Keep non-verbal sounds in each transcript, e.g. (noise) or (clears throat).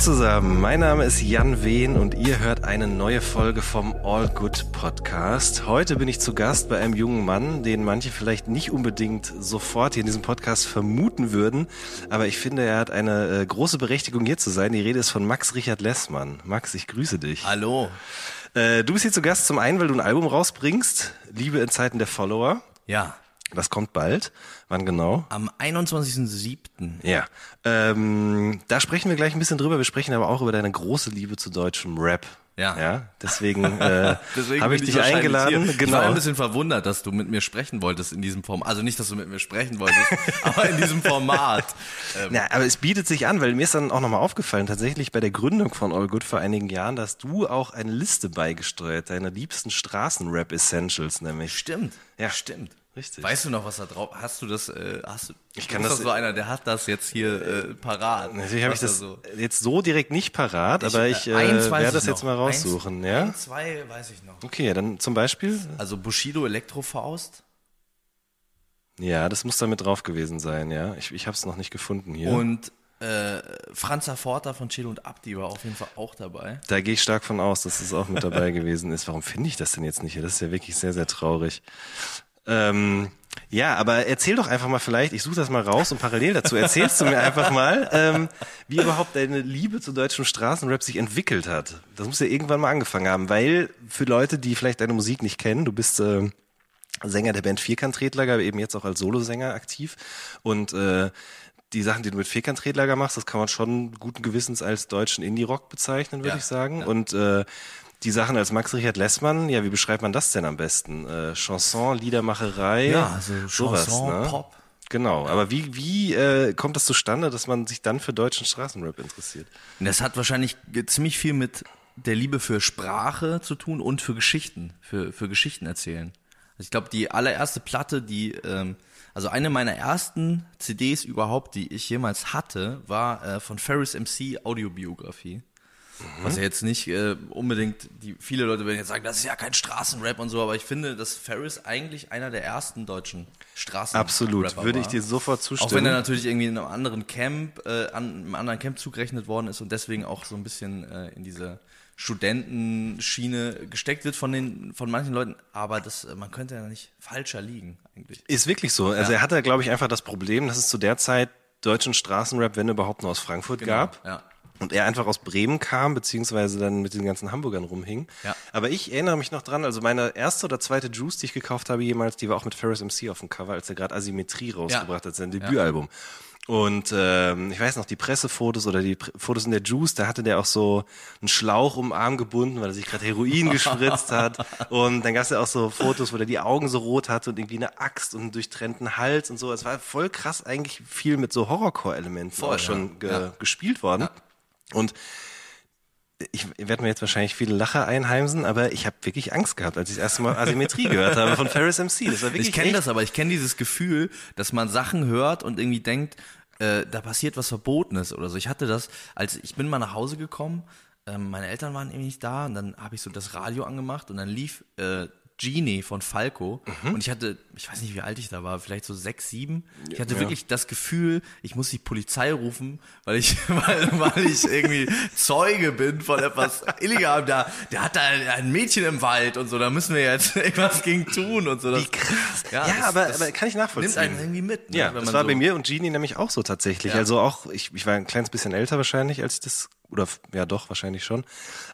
zusammen, mein Name ist Jan Wehn und ihr hört eine neue Folge vom All Good Podcast. Heute bin ich zu Gast bei einem jungen Mann, den manche vielleicht nicht unbedingt sofort hier in diesem Podcast vermuten würden, aber ich finde, er hat eine äh, große Berechtigung hier zu sein. Die Rede ist von Max Richard Lessmann. Max, ich grüße dich. Hallo. Äh, du bist hier zu Gast zum einen, weil du ein Album rausbringst, Liebe in Zeiten der Follower. Ja, Das kommt bald. Wann genau? am 21.07. Ja, ähm, da sprechen wir gleich ein bisschen drüber. Wir sprechen aber auch über deine große Liebe zu deutschem Rap. Ja. ja deswegen, (laughs) äh, Deswegen habe ich dich eingeladen. Hier. Ich war Genau. ein bisschen verwundert, dass du mit mir sprechen wolltest in diesem Format. Also nicht, dass du mit mir sprechen wolltest, (laughs) aber in diesem Format. Ähm, Ja, aber es bietet sich an, weil mir ist dann auch nochmal aufgefallen, tatsächlich bei der Gründung von All Good vor einigen Jahren, dass du auch eine Liste beigesteuert, deiner liebsten Straßenrap-Essentials nämlich. Stimmt. Ja. stimmt. Richtig. Weißt du noch, was da drauf? Hast du das? Äh, hast du? Ich kann das- doch so einer, der hat das jetzt hier äh, parat. Natürlich habe ich das da so. jetzt so direkt nicht parat, aber äh, ich äh, weiß werde ich das noch. jetzt mal raussuchen. Eins, ja? Ein, zwei weiß ich noch. Okay, dann zum Beispiel. Also Bushido Elektrofaust Ja, das muss da mit drauf gewesen sein, ja. Ich, ich habe es noch nicht gefunden hier. und äh, Franz Forta von Chelo und Abdi war auf jeden Fall auch dabei. Da gehe ich stark von aus, dass es auch mit dabei (laughs) gewesen ist. Warum finde ich das denn jetzt nicht hier? Das ist ja wirklich sehr, sehr traurig. Ähm, ja, aber erzähl doch einfach mal vielleicht, ich suche das mal raus und parallel dazu erzählst du mir einfach mal, ähm, wie überhaupt deine Liebe zu deutschem Straßenrap sich entwickelt hat. Das muss ja irgendwann mal angefangen haben, weil für Leute, die vielleicht deine Musik nicht kennen, du bist äh, Sänger der Band Vierkant-Tretlager, eben jetzt auch als Solosänger aktiv und äh, die Sachen, die du mit Vierkant-Tretlager machst, das kann man schon guten Gewissens als deutschen Indie-Rock bezeichnen, würde Ja, ich sagen. ja. Und äh, die Sachen als Max Richard Lessmann, ja, wie beschreibt man das denn am besten? Äh, Chanson, Liedermacherei, Ja, also sowas, Chanson, ne? Pop. Genau, aber wie, wie äh, kommt das zustande, dass man sich dann für deutschen Straßenrap interessiert? Das hat wahrscheinlich ziemlich viel mit der Liebe für Sprache zu tun und für Geschichten, für, für Geschichten erzählen. Also ich glaube, die allererste Platte, die, ähm, also eine meiner ersten CDs überhaupt, die ich jemals hatte, war äh, von Ferris MC Audiobiografie. Was ja jetzt nicht äh, unbedingt, die viele Leute werden jetzt sagen, das ist ja kein Straßenrap und so, aber ich finde, dass Ferris eigentlich einer der ersten deutschen Straßenrapper Absolut, würde ich dir sofort zustimmen. Auch wenn er natürlich irgendwie in einem anderen Camp, äh, an einem anderen Camp zugerechnet worden ist und deswegen auch so ein bisschen äh, in diese Studentenschiene gesteckt wird von den, von manchen Leuten, aber das, äh, man könnte ja nicht falscher liegen, eigentlich. Ist wirklich so. Also er hatte, glaube ich, einfach das Problem, dass es zu der Zeit deutschen Straßenrap, wenn überhaupt, nur aus Frankfurt gab. Ja. Und er einfach aus Bremen kam, beziehungsweise dann mit den ganzen Hamburgern rumhing. Ja. Aber ich erinnere mich noch dran, also meine erste oder zweite Juice, die ich gekauft habe jemals, die war auch mit Ferris MC auf dem Cover, als er gerade Asymmetrie rausgebracht hat, sein Debütalbum. Und ähm, ich weiß noch, die Pressefotos oder die Pre Fotos in der Juice, da hatte der auch so einen Schlauch um den Arm gebunden, weil er sich gerade Heroin (laughs) gespritzt hat. Und dann gab es ja auch so Fotos, wo der die Augen so rot hatte und irgendwie eine Axt und einen durchtrennten Hals und so. Es war voll krass eigentlich viel mit so Horrorcore-Elementen Voll, auch schon ja. ge Ja. gespielt worden. Und ich werde mir jetzt wahrscheinlich viele Lacher einheimsen, aber ich habe wirklich Angst gehabt, als ich das erste Mal Asymmetrie (laughs) gehört habe von Ferris MC. Das war wirklich Ich kenne das aber, ich kenne dieses Gefühl, dass man Sachen hört und irgendwie denkt, äh, da passiert was Verbotenes oder so. Ich hatte das, als ich bin mal nach Hause gekommen, ähm, meine Eltern waren irgendwie nicht da und dann habe ich so das Radio angemacht und dann lief äh, Genie von Falco Mhm. und ich hatte, ich weiß nicht, wie alt ich da war, vielleicht so sechs, sieben. Ich hatte wirklich das Gefühl, ich muss die Polizei rufen, weil ich, (laughs) weil, weil ich irgendwie Zeuge bin von etwas illegalem. Da, der hat da ein Mädchen im Wald und so, da müssen wir jetzt (laughs) irgendwas gegen tun und so. Das, Wie krass. Ja, das- aber, das aber kann ich nachvollziehen. Nimmt einen irgendwie mit. Ne? Ja, wenn das man war so, bei mir und Genie nämlich auch so tatsächlich. Ja. Also auch, ich, ich war ein kleines bisschen älter wahrscheinlich, als ich das, oder ja doch, wahrscheinlich schon.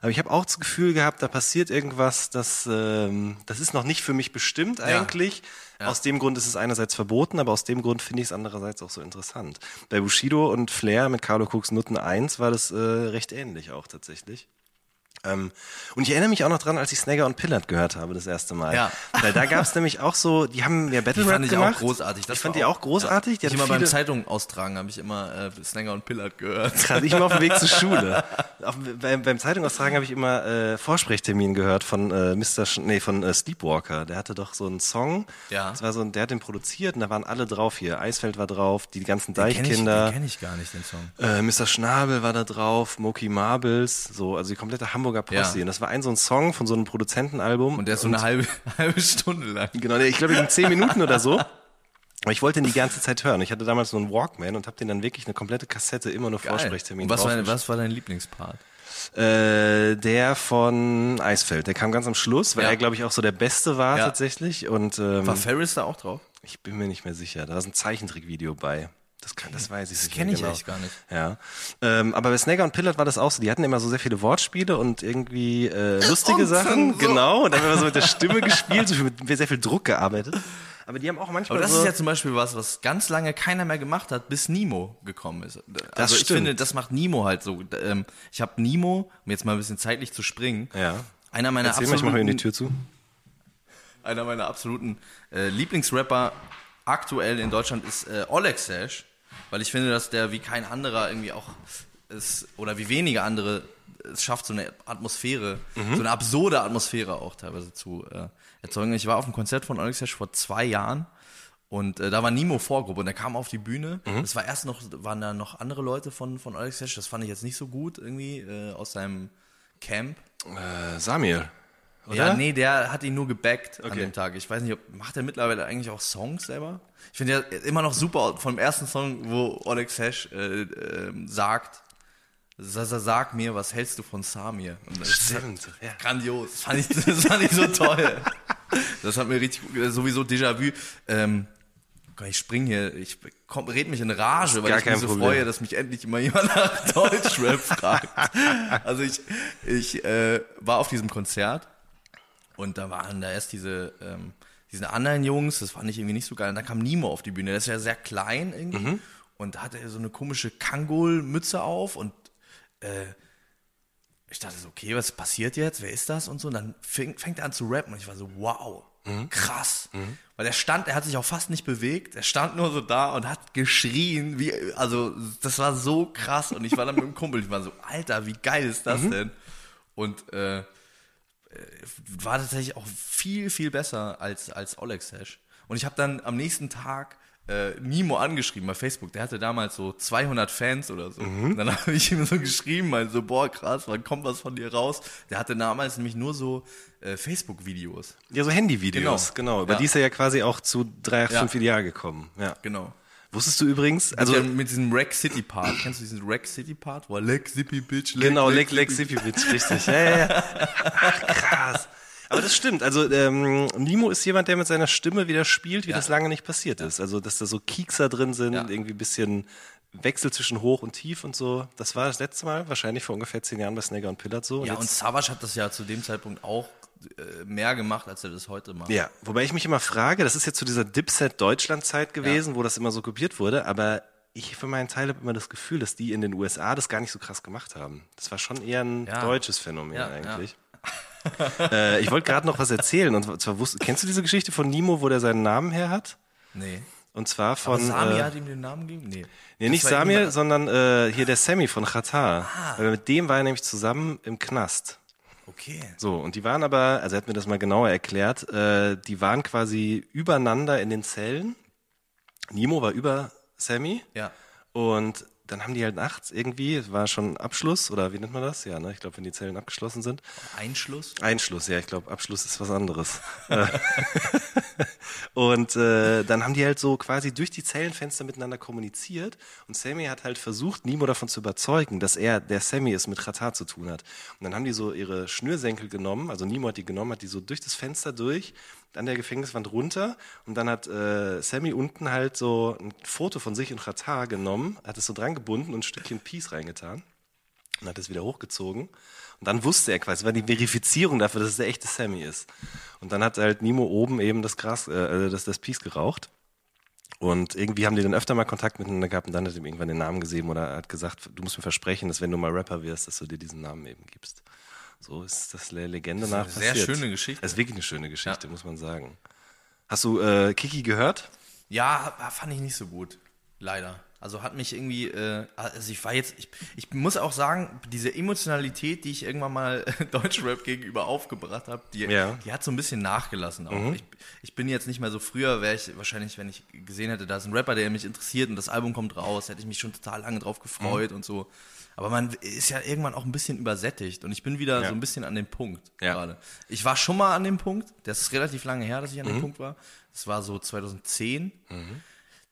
Aber ich habe auch das Gefühl gehabt, da passiert irgendwas, das, ähm, das ist noch nicht für mich bestimmt eigentlich. Aus dem Grund ist es einerseits verboten, aber aus dem Grund finde ich es andererseits auch so interessant. Bei Bushido und Flair mit Carlo Cooks Nutten 1 war das äh, recht ähnlich auch tatsächlich. Ähm, und ich erinnere mich auch noch dran, als ich Snagger und Pillard gehört habe das erste Mal. Ja. Weil da gab es nämlich auch so, die haben ja Battle Die Rap fand ich gemacht. auch großartig. Das ich fand die auch großartig. Die ich immer beim viele- Zeitung austragen habe ich immer äh, Snanger und Pillard gehört. Krass, ich immer auf dem Weg zur Schule. (laughs) Auf, beim, beim Zeitungaustragen habe ich immer äh, Vorsprechtermin gehört von äh, Mr. Sch nee, von äh, Sleepwalker. Der hatte doch so einen Song. Ja. Das war so ein, der hat den produziert und da waren alle drauf hier. Eisfeld war drauf, die ganzen Kenn ich, Deichkinder. den kenn ich gar nicht, den Song. Äh, Mr. Schnabel war da drauf, Moki Marbles, so, also die komplette Hamburger Posse. Ja. Und das war ein so ein Song von so einem Produzentenalbum. Und der ist so eine halbe, (laughs) halbe Stunde lang. Genau, ich glaube, in zehn Minuten oder so. Aber (laughs) ich wollte ihn die ganze Zeit hören. Ich hatte damals so einen Walkman und habe den dann wirklich eine komplette Kassette immer nur Vorsprechtermin was war, was war dein Lieblingspart? Äh, der von Eisfeld, der kam ganz am Schluss, weil Ja. er, glaube ich, auch so der Beste war Ja. tatsächlich. Und ähm, War Ferris da auch drauf? ich bin mir nicht mehr sicher. Da ist ein Zeichentrickvideo bei. Das, kann, das weiß ich Das nicht kenn mehr ich genau. echt gar nicht. Ja. Ähm, aber bei Snagger und Pillard war das auch so. Die hatten immer so sehr viele Wortspiele und irgendwie äh, lustige Sachen. so. Genau. Und dann haben wir so mit der Stimme gespielt, so viel, mit sehr viel Druck gearbeitet. Aber die haben auch manchmal Aber das so, ist ja zum Beispiel was, was ganz lange keiner mehr gemacht hat, bis Nemo gekommen ist. Also ich stimmt. finde, das macht Nemo halt so. Ähm, Ich habe Nemo, um jetzt mal ein bisschen zeitlich zu springen, ja. einer meiner Erzähl mal, ich mache absoluten, die Tür zu. einer meiner absoluten äh, Lieblingsrapper aktuell in Deutschland ist äh, Oleg Sash, weil ich finde, dass der wie kein anderer irgendwie auch es oder wie wenige andere es schafft, so eine Atmosphäre, so eine absurde Atmosphäre auch teilweise zu äh, erzeugen. Ich war auf einem Konzert von Oleg Sash vor zwei Jahren und äh, da war Nimo Vorgruppe und er kam auf die Bühne. Das war erst noch, waren da noch andere Leute von, von Oleg Sash, das fand ich jetzt nicht so gut irgendwie äh, aus seinem Camp. Äh, Samir. Oder? Ja, nee, der hat ihn nur gebackt an Okay. dem Tag. Ich weiß nicht, ob, macht er mittlerweile eigentlich auch Songs selber? Ich finde ja immer noch super vom ersten Song, wo Oleg Sesh äh, äh, sagt, sa- sa- sag mir, was hältst du von Samir? Und das ist Stimmt. Ja. grandios. Das fand, ich, das fand ich so toll. Das hat mir richtig gut, äh, sowieso Déjà-vu. Ähm, ich spring hier, ich komm, red mich in Rage, weil ich mich so Problem. freue, dass mich endlich mal jemand nach Deutschrap fragt. (laughs) Also ich, ich äh, war auf diesem Konzert und da waren da erst diese, ähm, diese anderen Jungs, das fand ich irgendwie nicht so geil. Und dann kam Nemo auf die Bühne, der ist ja sehr klein irgendwie. Mhm. Und da hatte er so eine komische Kangol-Mütze auf und äh, ich dachte so, okay, was passiert jetzt? Wer ist das? Und so. Und dann fing, fängt er an zu rappen und ich war so, wow, Mhm. krass. Weil er stand, er hat sich auch fast nicht bewegt. Er stand nur so da und hat geschrien, wie, also, das war so krass. Und ich war dann mit dem Kumpel, ich war so, Alter, wie geil ist Mhm. das denn? Und, äh, war tatsächlich auch viel, viel besser als, als Oleg Sash. Und ich habe dann am nächsten Tag äh, Nimo angeschrieben bei Facebook. Der hatte damals so 200 Fans oder so. Und dann (laughs) habe ich ihm so geschrieben, meinte so, boah, krass, wann kommt was von dir raus? Der hatte damals nämlich nur so äh, Facebook-Videos. Ja, so Handyvideos, Genau. genau. Über Ja. die ist er ja quasi auch zu 385 Ja. Ideal gekommen. Ja. Genau. Wusstest du übrigens, Also mit, der, mit diesem Rack City Part. Kennst du diesen Rack City Part? Wo er Leg Zippy Bitch, Leg, genau, Leg, Leck, Leck, Sippy Bitch, richtig. Ja, ja, ja. Ach, krass. Aber das stimmt. Also ähm, Nimo ist jemand, der mit seiner Stimme wieder spielt, wie Ja. das lange nicht passiert ist. Also dass da so Kiekser drin sind, Ja. irgendwie ein bisschen Wechsel zwischen hoch und tief und so. Das war das letzte Mal, wahrscheinlich vor ungefähr zehn Jahren bei Snagger und Pillard so. Ja, und Savage hat das ja zu dem Zeitpunkt auch äh, mehr gemacht, als er das heute macht. Ja, wobei ich mich immer frage, das ist jetzt zu dieser Dipset Deutschland-Zeit gewesen, wo das immer so kopiert wurde, aber ich für meinen Teil habe immer das Gefühl, dass die in den USA das gar nicht so krass gemacht haben. Das war schon eher ein Ja. deutsches Phänomen Ja, eigentlich. (laughs) (laughs) äh, ich wollte gerade noch was erzählen. Und zwar wusst, kennst du diese Geschichte von Nimo, wo der seinen Namen her hat? Nee. Und zwar Aber von. Sami äh, hat ihm den Namen gegeben? Nee. nee, nicht Das war Samir, sondern äh, hier der Sammy von Qatar. Ah. Weil mit dem war er nämlich zusammen im Knast. Okay. So, und die waren aber, also er hat mir das mal genauer erklärt, äh, die waren quasi übereinander in den Zellen. Nimo war über Sammy Ja. und dann haben die halt nachts irgendwie, es war schon Abschluss oder wie nennt man das? Ja, ne? ich glaube, wenn die Zellen abgeschlossen sind. Einschluss? Einschluss, ja, ich glaube, Abschluss ist was anderes. (laughs) Und äh, dann haben die halt so quasi durch die Zellenfenster miteinander kommuniziert und Sammy hat halt versucht, Nemo davon zu überzeugen, dass er der Sammy ist, mit Ratar zu tun hat. Und dann haben die so ihre Schnürsenkel genommen, also Nemo hat die genommen, hat die so durch das Fenster durch, an der Gefängniswand runter und dann hat äh, Sammy unten halt so ein Foto von sich und Ratar genommen, hat es so dran gebunden und ein Stückchen Peace reingetan und hat es wieder hochgezogen. Und dann wusste er quasi, war die Verifizierung dafür, dass es der echte Sammy ist. Und dann hat halt Nemo oben eben das Gras, äh, das, das Peace geraucht. Und irgendwie haben die dann öfter mal Kontakt miteinander gehabt und dann hat er ihm irgendwann den Namen gesehen oder hat gesagt, du musst mir versprechen, dass wenn du mal Rapper wirst, dass du dir diesen Namen eben gibst. So ist das der Legende eine nach sehr passiert. schöne Geschichte. Das ist wirklich eine schöne Geschichte, muss man sagen. Hast du äh, Kiki gehört? Ja, fand ich nicht so gut. Leider. Also hat mich irgendwie, äh, also ich war jetzt, ich, ich muss auch sagen, diese Emotionalität, die ich irgendwann mal (laughs) Deutschrap gegenüber aufgebracht habe, die, Ja. die hat so ein bisschen nachgelassen auch. Ich, ich bin jetzt nicht mehr so früher, wäre ich wahrscheinlich, wenn ich gesehen hätte, da ist ein Rapper, der mich interessiert und das Album kommt raus, hätte ich mich schon total lange drauf gefreut und so. Aber man ist ja irgendwann auch ein bisschen übersättigt und ich bin wieder Ja. so ein bisschen an dem Punkt Ja. gerade. Ich war schon mal an dem Punkt, das ist relativ lange her, dass ich an dem Punkt war. Das war so 2010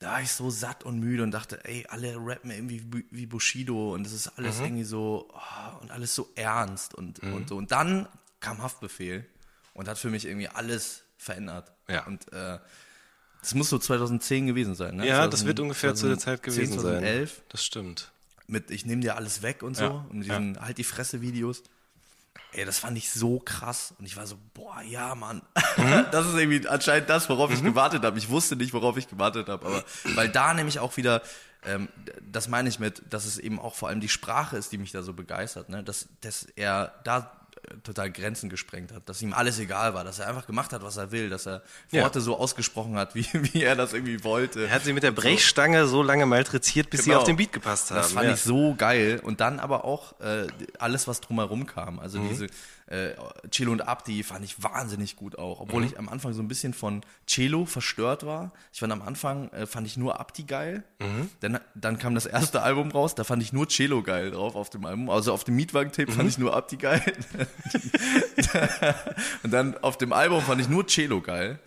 da war ich so satt und müde und dachte, ey, alle rappen irgendwie wie- Bushido und es ist alles Mhm. irgendwie so oh, und alles so ernst und, und so. Und dann kam Haftbefehl und hat für mich irgendwie alles verändert. Ja. Und äh, das muss so 2010 gewesen sein, ne? Ja, das 2000 wird ungefähr zu der Zeit 2010, gewesen sein. 2011 Das stimmt. Mit Ich nehme dir alles weg und so Ja, und diesen Halt die Fresse Videos. Ey, das fand ich so krass und ich war so, boah, ja, Mann. Mhm. (laughs) das ist irgendwie anscheinend das, worauf ich gewartet habe. Ich wusste nicht, worauf ich gewartet habe, aber weil da nämlich auch wieder ähm, das meine ich mit, dass es eben auch vor allem die Sprache ist, die mich da so begeistert, ne? dass, dass er da total Grenzen gesprengt hat, dass ihm alles egal war, dass er einfach gemacht hat, was er will, dass er Ja. Worte so ausgesprochen hat, (laughs) wie, wie er das irgendwie wollte. Er hat sie mit der Brechstange so lange malträtiert, bis sie Genau. auf den Beat gepasst haben. Das fand ja. ich so geil. Und dann aber auch äh, alles, was drumherum kam. Also Mhm. diese äh, Cello und Abdi fand ich wahnsinnig gut auch. Obwohl Mhm. ich am Anfang so ein bisschen von Cello verstört war. Ich fand am Anfang, äh, fand ich nur Abdi geil. Mhm. Dann, dann kam das erste Album raus, da fand ich nur Cello geil drauf auf dem Album. Also auf dem Mietwagen-Tape Mhm. fand ich nur Abdi geil. (laughs) und dann auf dem Album fand ich nur Cello geil.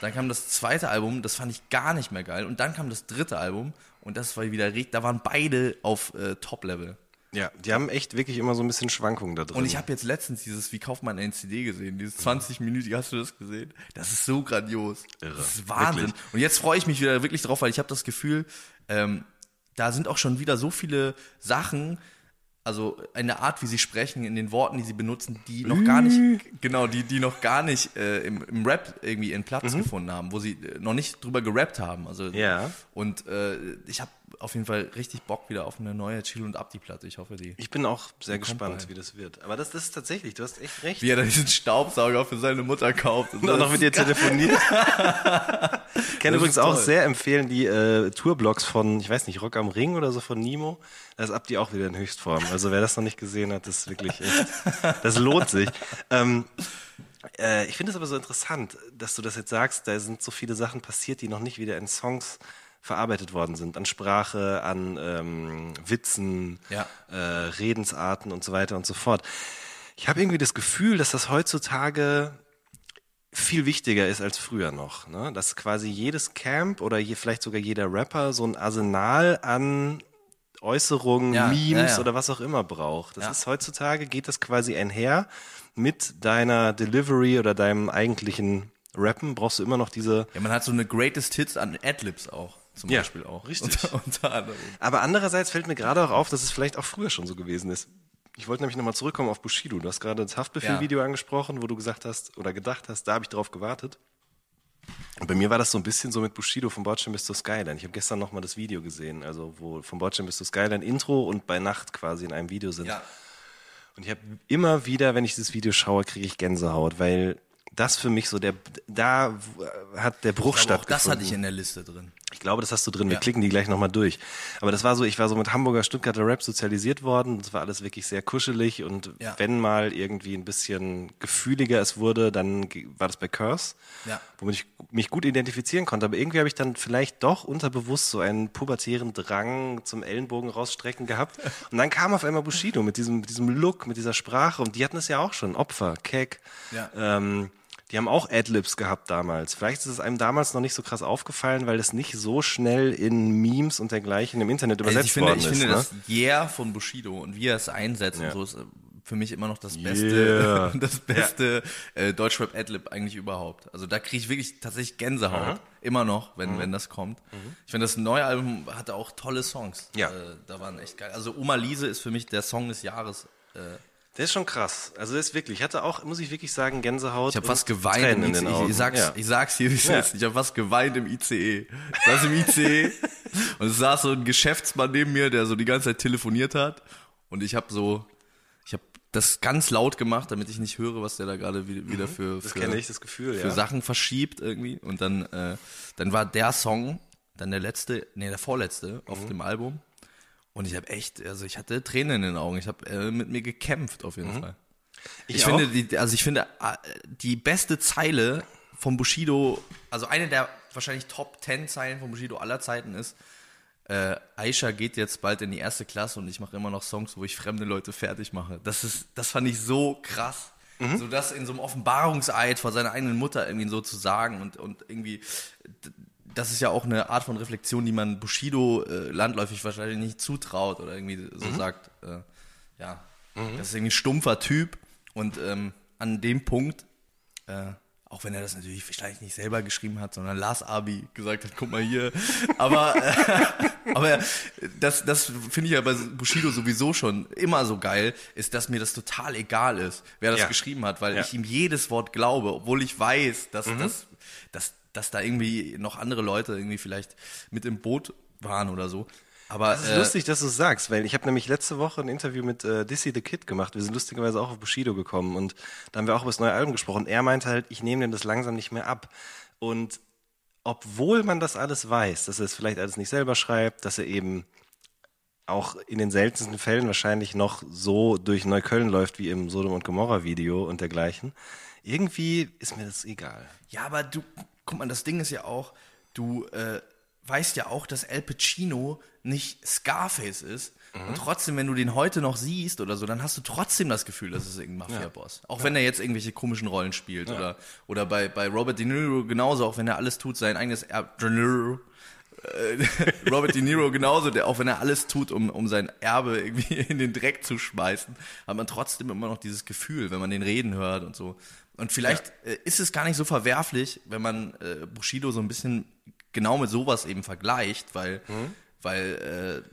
Dann kam das zweite Album, das fand ich gar nicht mehr geil. Und dann kam das dritte Album und das war wieder, da waren beide auf äh, Top-Level. Ja, die haben echt wirklich immer so ein bisschen Schwankungen da drin. Und ich habe jetzt letztens dieses Wie kauft man eine CD gesehen, dieses 20-minütige, hast du das gesehen? Das ist so grandios. Irre. Das ist Wahnsinn. Wirklich. Und jetzt freue ich mich wieder wirklich drauf, weil ich habe das Gefühl, ähm, da sind auch schon wieder so viele Sachen, also in der Art, wie sie sprechen, in den Worten, die sie benutzen, die noch gar nicht, genau, die, die noch gar nicht äh, im, im Rap irgendwie ihren Platz gefunden haben, wo sie äh, noch nicht drüber gerappt haben. Also Ja. und äh, ich habe auf jeden Fall richtig Bock wieder auf eine neue Chill und Abdi Platte. Ich hoffe, die. ich bin auch sehr gespannt, bald. wie das wird. Aber das, das ist tatsächlich, du hast echt recht. Wie er dann diesen Staubsauger für seine Mutter kauft. Und auch noch mit dir telefoniert. ich (laughs) kann Das übrigens auch sehr empfehlen die äh, Tourblogs von, ich weiß nicht, Rock am Ring oder so von Nemo. Das ist Abdi auch wieder in Höchstform. Also wer das noch nicht gesehen hat, das ist wirklich echt, das lohnt sich. Ähm, äh, ich finde es aber so interessant, dass du das jetzt sagst, da sind so viele Sachen passiert, die noch nicht wieder in Songs verarbeitet worden sind. An Sprache, an ähm, Witzen, Ja. äh, Redensarten und so weiter und so fort. Ich habe irgendwie das Gefühl, dass das heutzutage viel wichtiger ist als früher noch. Ne? Dass quasi jedes Camp oder je, vielleicht sogar jeder Rapper so ein Arsenal an Äußerungen, Ja, Memes ja, ja. oder was auch immer braucht. Das ist heutzutage, geht das quasi einher mit deiner Delivery oder deinem eigentlichen Rappen, brauchst du immer noch diese Ja, man hat so eine Greatest Hits an Adlibs auch. Zum Ja, Beispiel auch. richtig. (laughs) Unter, unter anderem. Aber andererseits fällt mir gerade auch auf, dass es vielleicht auch früher schon so gewesen ist. Ich wollte nämlich nochmal zurückkommen auf Bushido. Du hast gerade das Haftbefehl-Video angesprochen, wo du gesagt hast oder gedacht hast, da habe ich drauf gewartet. Und bei mir war das so ein bisschen so mit Bushido von Bordstein bis zur Skyline. Ich habe gestern nochmal das Video gesehen, also wo von Bordstein bis zur Skyline Intro und bei Nacht quasi in einem Video sind. Ja. Und ich habe immer wieder, wenn ich dieses Video schaue, kriege ich Gänsehaut, weil das für mich so der, da hat der Bruch Aber auch stattgefunden. das hatte ich in der Liste drin. Ich glaube, das hast du drin. Wir Ja. klicken die gleich nochmal durch. Aber das war so, ich war so mit Hamburger Stuttgarter Rap sozialisiert worden. Das war alles wirklich sehr kuschelig und Ja. wenn mal irgendwie ein bisschen gefühliger es wurde, dann war das bei Curse, Ja. womit ich mich gut identifizieren konnte. Aber irgendwie habe ich dann vielleicht doch unterbewusst so einen pubertären Drang zum Ellenbogen rausstrecken gehabt. Und dann kam auf einmal Bushido mit diesem, mit diesem Look, mit dieser Sprache. Und die hatten es ja auch schon. Opfer, Keck. Ja. Ähm, die haben auch Adlibs gehabt damals. Vielleicht ist es einem damals noch nicht so krass aufgefallen, weil es nicht so schnell in Memes und dergleichen im Internet Also übersetzt ich finde, worden ich ist. finde ne? das Yeah von Bushido und wie er es einsetzt Ja. und so ist äh, für mich immer noch das beste, Yeah. (laughs) das beste äh, Deutschrap Adlib eigentlich überhaupt. Also da kriege ich wirklich tatsächlich Gänsehaut. Immer noch, wenn, wenn das kommt. Ich finde, das neue Album hatte auch tolle Songs. Ja. Äh, da waren echt geil. Also Oma Liese ist für mich der Song des Jahres. Äh, Der ist schon krass. Also das ist wirklich, ich hatte auch, muss ich wirklich sagen, Gänsehaut. Ich habe fast geweint Tränen im in den ICE. Augen. Ich, sag's, Ja. ich sag's hier, wie es Ja. ist. Ich habe fast geweint im ICE. Ich saß im ICE (laughs) und es saß so ein Geschäftsmann neben mir, der so die ganze Zeit telefoniert hat. Und ich habe so, ich habe das ganz laut gemacht, damit ich nicht höre, was der da gerade wieder, wieder für, Mhm. Das für, ich, Gefühl, für ja. Sachen verschiebt irgendwie. Und dann, äh, dann war der Song, dann der letzte, nee, der vorletzte auf Mhm. dem Album. Und ich habe echt, also ich hatte Tränen in den Augen. Ich habe äh, mit mir gekämpft auf jeden Fall. Ich, Mhm. Ich finde, die, also ich finde, äh, die beste Zeile von Bushido, also eine der wahrscheinlich Top 10 Zeilen von Bushido aller Zeiten ist, äh, Aisha geht jetzt bald in die erste Klasse und ich mache immer noch Songs, wo ich fremde Leute fertig mache. Das ist, das fand ich so krass. So das in so einem Offenbarungseid vor seiner eigenen Mutter irgendwie so zu sagen und, und irgendwie, das ist ja auch eine Art von Reflexion, die man Bushido äh, landläufig wahrscheinlich nicht zutraut oder irgendwie so sagt, äh, ja, das ist irgendwie ein stumpfer Typ und ähm, an dem Punkt, äh, auch wenn er das natürlich wahrscheinlich nicht selber geschrieben hat, sondern Lars Abi gesagt hat, guck mal hier. (laughs) Aber, äh, aber das, das finde ich ja bei Bushido sowieso schon immer so geil, ist, dass mir das total egal ist, wer das Ja. geschrieben hat, weil Ja. ich ihm jedes Wort glaube, obwohl ich weiß, dass, Mhm. dass, dass, dass da irgendwie noch andere Leute irgendwie vielleicht mit im Boot waren oder so. Aber Das ist äh, lustig, dass du es sagst, weil ich habe nämlich letzte Woche ein Interview mit äh, Dizzy the Kid gemacht. Wir sind lustigerweise auch auf Bushido gekommen und da haben wir auch über das neue Album gesprochen. Er meinte halt, ich nehme dem das langsam nicht mehr ab. Und obwohl man das alles weiß, dass er es vielleicht alles nicht selber schreibt, dass er eben auch in den seltensten Fällen wahrscheinlich noch so durch Neukölln läuft wie im Sodom und Gomorra Video und dergleichen. Irgendwie ist mir das egal. Ja, aber du, guck mal, das Ding ist ja auch, du äh, weißt ja auch, dass Al Pacino nicht Scarface ist. Und trotzdem, wenn du den heute noch siehst oder so, dann hast du trotzdem das Gefühl, dass es irgendein Mafia-Boss. Auch wenn er jetzt irgendwelche komischen Rollen spielt. Oder, oder bei, bei Robert De Niro genauso, auch wenn er alles tut, sein eigenes Erbe. De Niro, äh, (laughs) Robert De Niro genauso, der, auch wenn er alles tut, um, um sein Erbe irgendwie (laughs) in den Dreck zu schmeißen, hat man trotzdem immer noch dieses Gefühl, wenn man den reden hört und so. Und vielleicht äh, ist es gar nicht so verwerflich, wenn man äh, Bushido so ein bisschen genau mit sowas eben vergleicht, weil, Mhm. weil äh,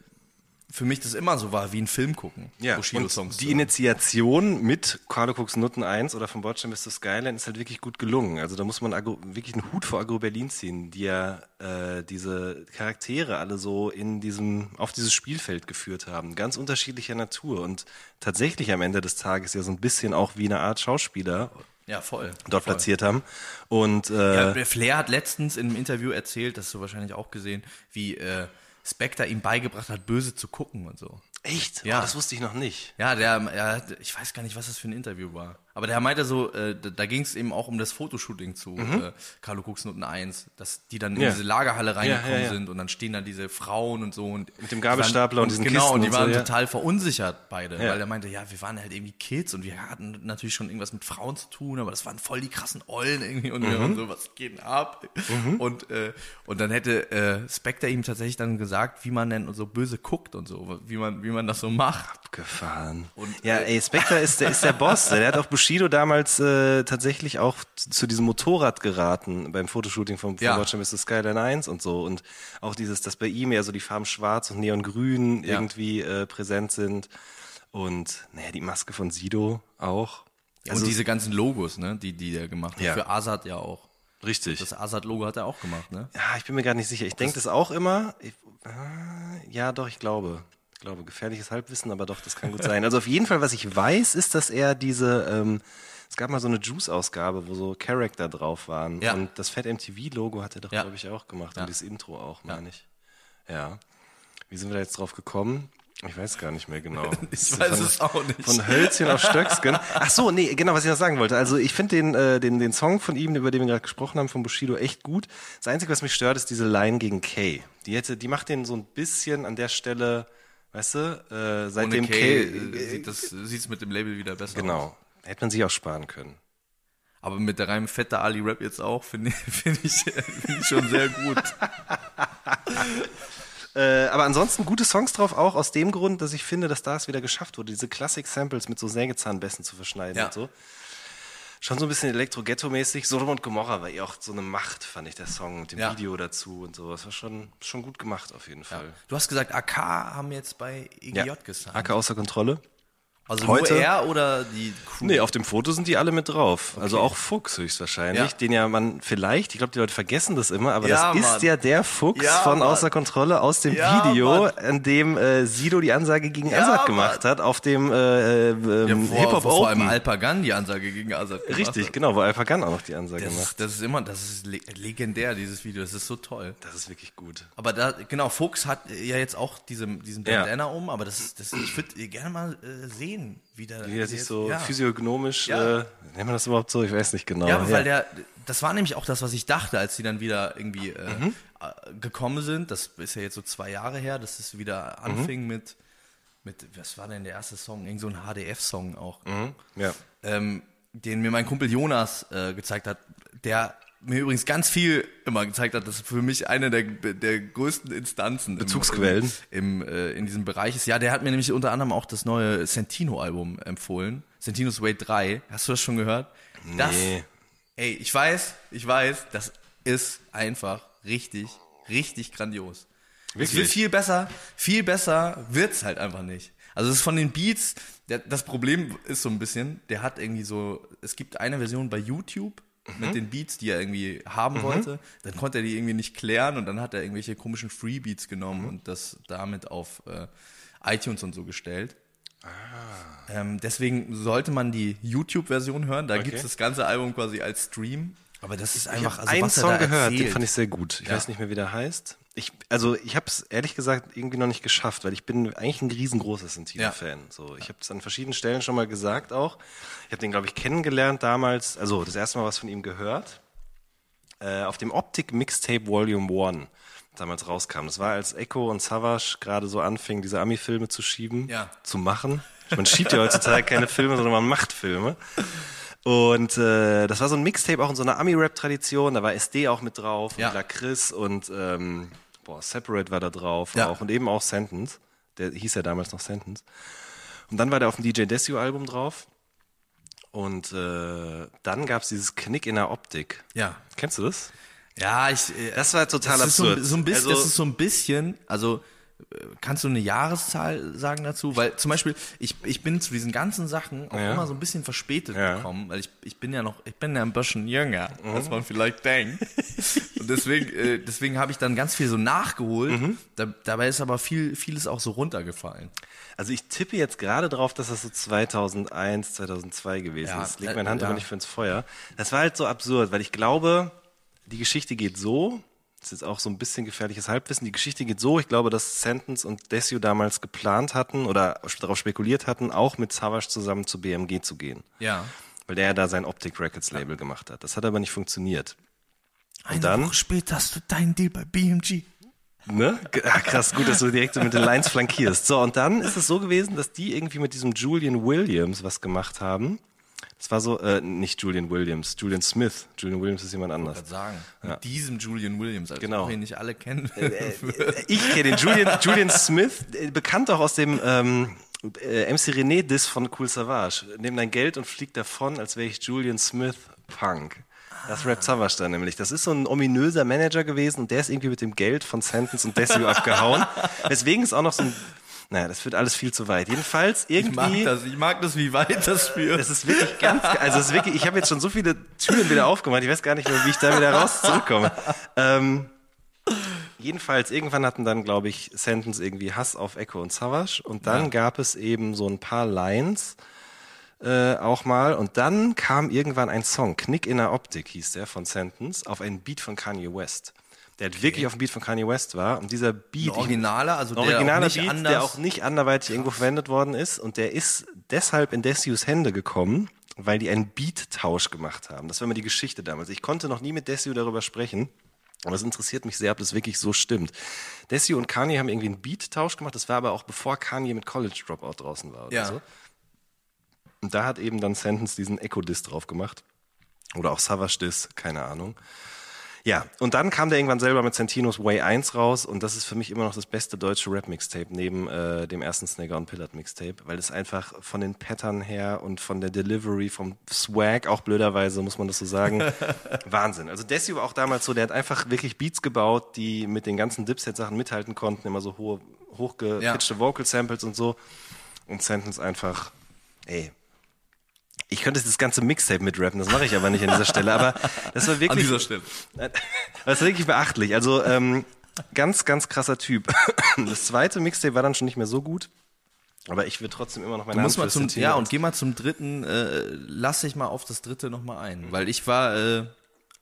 für mich das immer so war, wie ein Film gucken, Ja, Bushido-Songs. die hören. Initiation mit Carlo Cooks Nutten 1 oder von Bordstein bis zur Skyline ist halt wirklich gut gelungen. Also da muss man Agro, wirklich einen Hut vor Agro Berlin ziehen, die ja äh, diese Charaktere alle so in diesem, auf dieses Spielfeld geführt haben. Ganz unterschiedlicher Natur und tatsächlich am Ende des Tages ja so ein bisschen auch wie eine Art Schauspieler ja, voll. dort voll. platziert haben. Und äh, Ja, der Flair hat letztens in einem Interview erzählt, das hast du wahrscheinlich auch gesehen, wie äh, Spectre ihm beigebracht hat, böse zu gucken und so. echt? Ja. Oh, das wusste ich noch nicht. Ja, der, er, hat- ich weiß gar nicht, was das für ein Interview war. Aber der meinte so, äh, da, da ging es eben auch um das Fotoshooting zu äh, Carlo Cooks Noten 1, dass die dann in Mhm. Ja. diese Lagerhalle reingekommen Ja, ja, sind und dann stehen da diese Frauen und so und Mit dem Gabelstapler und diesen Genau, Kisten und die und so, waren ja. total verunsichert beide, weil er meinte, ja, wir waren halt irgendwie Kids und wir hatten natürlich schon irgendwas mit Frauen zu tun, aber das waren voll die krassen Ollen irgendwie und Mhm. waren so, was geht denn ab? Und, äh, und dann hätte äh, Spectre ihm tatsächlich dann gesagt, wie man denn so böse guckt und so, wie man, wie man das so macht. Abgefahren. Und, ja, äh, ey, Spectre ist der, ist der Boss. Der hat auch Bushido damals äh, tatsächlich auch zu, diesem Motorrad geraten beim Fotoshooting vom, vom Ja. Watcher Mr. Skyline 1 und so. Und auch dieses, dass bei ihm ja so die Farben schwarz und neongrün Ja. irgendwie äh, präsent sind. Und naja, die Maske von Sido auch. und diese ganzen Logos, ne, die, die er gemacht hat. Ja. Für Azad ja auch. richtig. Das Azad-Logo hat er auch gemacht, ne? Ja, ich bin mir gar nicht sicher. Ich denke das auch immer. Ich, äh, ja, doch, ich glaube. Ich glaube, gefährliches Halbwissen, aber doch, das kann gut sein. Also auf jeden Fall, was ich weiß, ist, dass er diese, ähm, es gab mal so eine Juice-Ausgabe, wo so Charakter drauf waren. Ja. Und das Fett MTV-Logo hat er doch, Ja. glaube ich, auch gemacht. Ja. Und dieses Intro auch, meine ich. Ja. Wie sind wir da jetzt drauf gekommen? Ich weiß gar nicht mehr genau. (laughs) Ich weiß von, es auch nicht. Von Hölzchen auf Stöcksken. Ach so, nee, genau, was ich noch sagen wollte. Also ich finde den, äh, den, den Song von ihm, über den wir gerade gesprochen haben, von Bushido, echt gut. Das Einzige, was mich stört, ist diese Line gegen Kay. Die hätte, die macht den so ein bisschen an der Stelle, weißt du, äh, seitdem Kay Kay, äh, sieht das sieht's mit dem Label wieder besser aus. genau, hätte man sich auch sparen können. Aber mit der Reim Fette Ali Rap jetzt auch, finde ich, (laughs) finde ich, finde ich schon sehr gut. (laughs) Äh, aber ansonsten gute Songs drauf, auch aus dem Grund, dass ich finde, dass da es wieder geschafft wurde, diese Classic-Samples mit so Sägezahnbässen zu verschneiden Ja. und so. Schon so ein bisschen Elektro-Ghetto-mäßig. Sodom und Gomorra war eh auch so eine Macht, fand ich, der Song mit dem Ja. Video dazu und so. Das war schon, schon gut gemacht auf jeden Fall. Du hast gesagt, AK haben jetzt bei EGJ Ja. gesigned. Acker außer Kontrolle. Also Heute- nur er oder die Crew? Nee, auf dem Foto sind die alle mit drauf. Also auch Fuchs höchstwahrscheinlich, Ja. den ja man vielleicht, ich glaube, die Leute vergessen das immer, aber Ja, das ist Mann. ja der Fuchs Ja, von Mann. Außer Kontrolle aus dem Ja, Video, Mann. in dem äh, Sido die Ansage gegen Ja, Azad gemacht hat, auf dem äh, äh, ja, ähm, vor, Hip-Hop vor allem Open. Alpagan die Ansage gegen Azad gemacht Richtig, hat. genau, wo Alphagan auch noch die Ansage Das macht. ist, das ist immer, das ist le legendär, dieses Video, das ist so toll. Das ist wirklich gut. Aber da, genau, Fuchs hat ja jetzt auch diese, diesen Ja. Bandana um, aber das ist, das, ich würde gerne mal äh, sehen, wie der, Wie er sich so ja. physiognomisch, Ja. äh, nennt man das überhaupt so? Ich weiß nicht genau. Ja, weil der, das war nämlich auch das, was ich dachte, als die dann wieder irgendwie äh, Mhm. äh, gekommen sind. Das ist ja jetzt so zwei Jahre her, dass es wieder Mhm. anfing mit, mit, was war denn der erste Song? Irgend so ein HDF-Song auch. Mhm. ja. ähm, den mir mein Kumpel Jonas äh, gezeigt hat, der mir übrigens ganz viel immer gezeigt hat, das ist für mich eine der, der größten Instanzen. Bezugsquellen. Im, im, äh, in diesem Bereich ist. Ja, der hat mir nämlich unter anderem auch das neue Sentino-Album empfohlen. Sentinos Way 3. Hast du das schon gehört? Das, Nee. ey, ich weiß, ich weiß, das ist einfach richtig, richtig grandios. Es wird Wirklich? viel besser, viel besser wird's halt einfach nicht. Also es ist von den Beats, der, das Problem ist so ein bisschen, der hat irgendwie so, es gibt eine Version bei YouTube Mhm. mit den Beats, die er irgendwie haben wollte, dann konnte er die irgendwie nicht klären und dann hat er irgendwelche komischen Freebeats Mhm. genommen und das damit auf äh, iTunes und so gestellt. Ah. Ähm, deswegen sollte man die YouTube-Version hören, da Okay. gibt's das ganze Album quasi als Stream. Aber das ist Ich einfach, also einen er Song da gehört, erzählt. den fand ich sehr gut. Ich Ja. weiß nicht mehr, wie der heißt. Ich, also ich habe es ehrlich gesagt irgendwie noch nicht geschafft, weil ich bin eigentlich ein riesengroßer Sentino-Fan. So, ich habe es an verschiedenen Stellen schon mal gesagt auch. Ich habe den, glaube ich, kennengelernt damals, also das erste Mal was von ihm gehört, äh, auf dem Optic Mixtape Volume 1 damals rauskam. Das war, als Echo und Savage gerade so anfingen, diese Ami-Filme zu schieben, Ja. zu machen. Man schiebt ja heutzutage keine Filme, sondern man macht Filme. Und äh, das war so ein Mixtape auch in so einer Ami-Rap-Tradition. Da war SD auch mit drauf Ja. und Lacris und ähm, boah, Separate war da drauf Ja. auch und eben auch Sentence. Der hieß ja damals noch Sentence. Und dann war der auf dem DJ Desio-Album drauf. Und äh, dann gab's dieses Knick in der Optik. Ja. Kennst du das? Ja, ich. äh, Das war total das ist so, absurd. so ein bisschen, Also- das ist so ein bisschen, also kannst du eine Jahreszahl sagen dazu? Weil zum Beispiel, ich, ich bin zu diesen ganzen Sachen auch Ja. immer so ein bisschen verspätet Ja. Mhm. gekommen, weil ich, ich bin ja noch, ich bin ja ein bisschen jünger, als man vielleicht denkt. Und deswegen, äh, deswegen habe ich dann ganz viel so nachgeholt. Mhm. Da, dabei ist aber viel, vieles auch so runtergefallen. Also ich tippe jetzt gerade drauf, dass das so 2001, 2002 gewesen Ja, ist. Leg äh, meine Hand ja. aber nicht für ins Feuer. Das war halt so absurd, weil ich glaube, die Geschichte geht so, ist jetzt auch so ein bisschen gefährliches Halbwissen, die Geschichte geht so, ich glaube, dass Sentence und Desio damals geplant hatten oder darauf spekuliert hatten, auch mit Savage zusammen zu BMG zu gehen. Ja. Weil der ja da sein Optic Records Label gemacht hat. Das hat aber nicht funktioniert. Eine dann? Woche später hast du deinen Deal bei BMG. Ne? Ah, krass, gut, dass du direkt so mit den Lines flankierst. So, und dann ist es so gewesen, dass die irgendwie mit diesem Julian Williams was gemacht haben. Das war so, äh, nicht Julian Williams, Julian Smith. Julian Williams ist jemand anders. Ich sagen. Mit diesem Julian Williams, also Genau. auch ihn nicht alle kennen. Ich kenne den Julian, Julian Smith, äh, bekannt auch aus dem ähm, äh, MC René Diss von Cool Savage. Nimm dein Geld und flieg davon, als wäre ich Julian Smith Punk. Das rappt Savage da nämlich. Das ist so ein ominöser Manager gewesen und der ist irgendwie mit dem Geld von Sentence und Desio abgehauen. (laughs) Weswegen ist auch noch so ein, naja, das wird alles viel zu weit. Jedenfalls Ich mag irgendwie. das, ich mag das, wie weit das führt. Es ist wirklich ganz, also es ist wirklich, ich habe jetzt schon so viele Türen wieder aufgemacht, ich weiß gar nicht mehr, wie ich da wieder raus zurückkomme. Ähm, jedenfalls, irgendwann hatten dann, glaube ich, Sentence irgendwie Hass auf Echo und Savage und dann Ja. gab es eben so ein paar Lines äh, auch mal und dann kam irgendwann ein Song, Knick in der Optik hieß der von Sentence, auf einen Beat von Kanye West. Der halt wirklich auf dem Beat von Kanye West war und dieser Beat, Ein originaler, also der originaler auch nicht Beat, anders. der auch nicht anderweitig irgendwo verwendet worden ist und der ist deshalb in Desius Hände gekommen, weil die einen Beat-Tausch gemacht haben. Das war immer die Geschichte damals. Ich konnte noch nie mit Desio darüber sprechen, aber es interessiert mich sehr, ob das wirklich so stimmt. Desio und Kanye haben irgendwie einen Beat-Tausch gemacht, das war aber auch bevor Kanye mit College Dropout draußen war oder Ja. so. Und da hat eben dann Sentence diesen Echo-Diss drauf gemacht. Oder auch Savage Diss, keine Ahnung. Ja, und dann kam der irgendwann selber mit Sentinos Way 1 raus und das ist für mich immer noch das beste deutsche Rap-Mixtape neben äh, dem ersten Snagger und Pillard Mixtape, weil es einfach von den Pattern her und von der Delivery, vom Swag, auch blöderweise, muss man das so sagen, (laughs) Wahnsinn. Also Desio war auch damals so, der hat einfach wirklich Beats gebaut, die mit den ganzen Dipset-Sachen mithalten konnten, immer so hohe, hochgepitchte Vocal Samples und so. Und Sentence einfach ey, ich könnte das ganze Mixtape mitrappen, das mache ich aber nicht an dieser Stelle, aber das war wirklich, An dieser Stelle. (laughs) das war wirklich beachtlich. Also ähm, ganz, ganz krasser Typ. (clears throat) Das zweite Mixtape war dann schon nicht mehr so gut, aber ich will trotzdem immer noch meine Du musst Hand mal zum, ja, und geh mal zum dritten, äh, lass dich mal auf das dritte nochmal ein. Weil ich war, äh,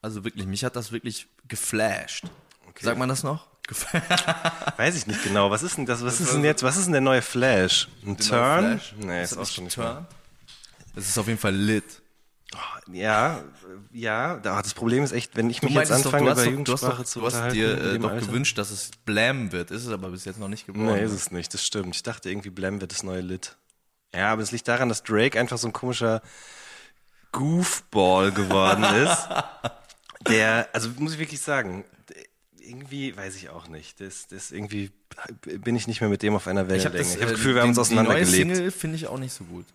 also wirklich, mich hat das wirklich geflasht. Sagt man das noch? (laughs) Weiß ich nicht genau. Was ist denn das? Was ist denn jetzt? Was ist denn der neue Flash? Ein Turn? Flash? Nee, ist das auch schon nicht Turn? Das ist auf jeden Fall lit. Ja, ja. da- Das Problem ist echt, wenn ich mich jetzt meintest doch, anfange, du hast über doch, du hast doch, zu du hast dir äh, doch Alter. gewünscht, dass es Blam wird. Ist es aber bis jetzt noch nicht geworden. Nee, ist es nicht. Das stimmt. Ich dachte irgendwie, Blam wird das neue Lit. Ja, aber es liegt daran, dass Drake einfach so ein komischer Goofball geworden (laughs) ist. der, also muss ich wirklich sagen, irgendwie weiß ich auch nicht. Das, das irgendwie bin ich nicht mehr mit dem auf einer ich habe Wellenlänge. das, Ich habe äh, das Gefühl, wir haben uns die- Die neue auseinandergelebt. Single finde ich auch nicht so gut.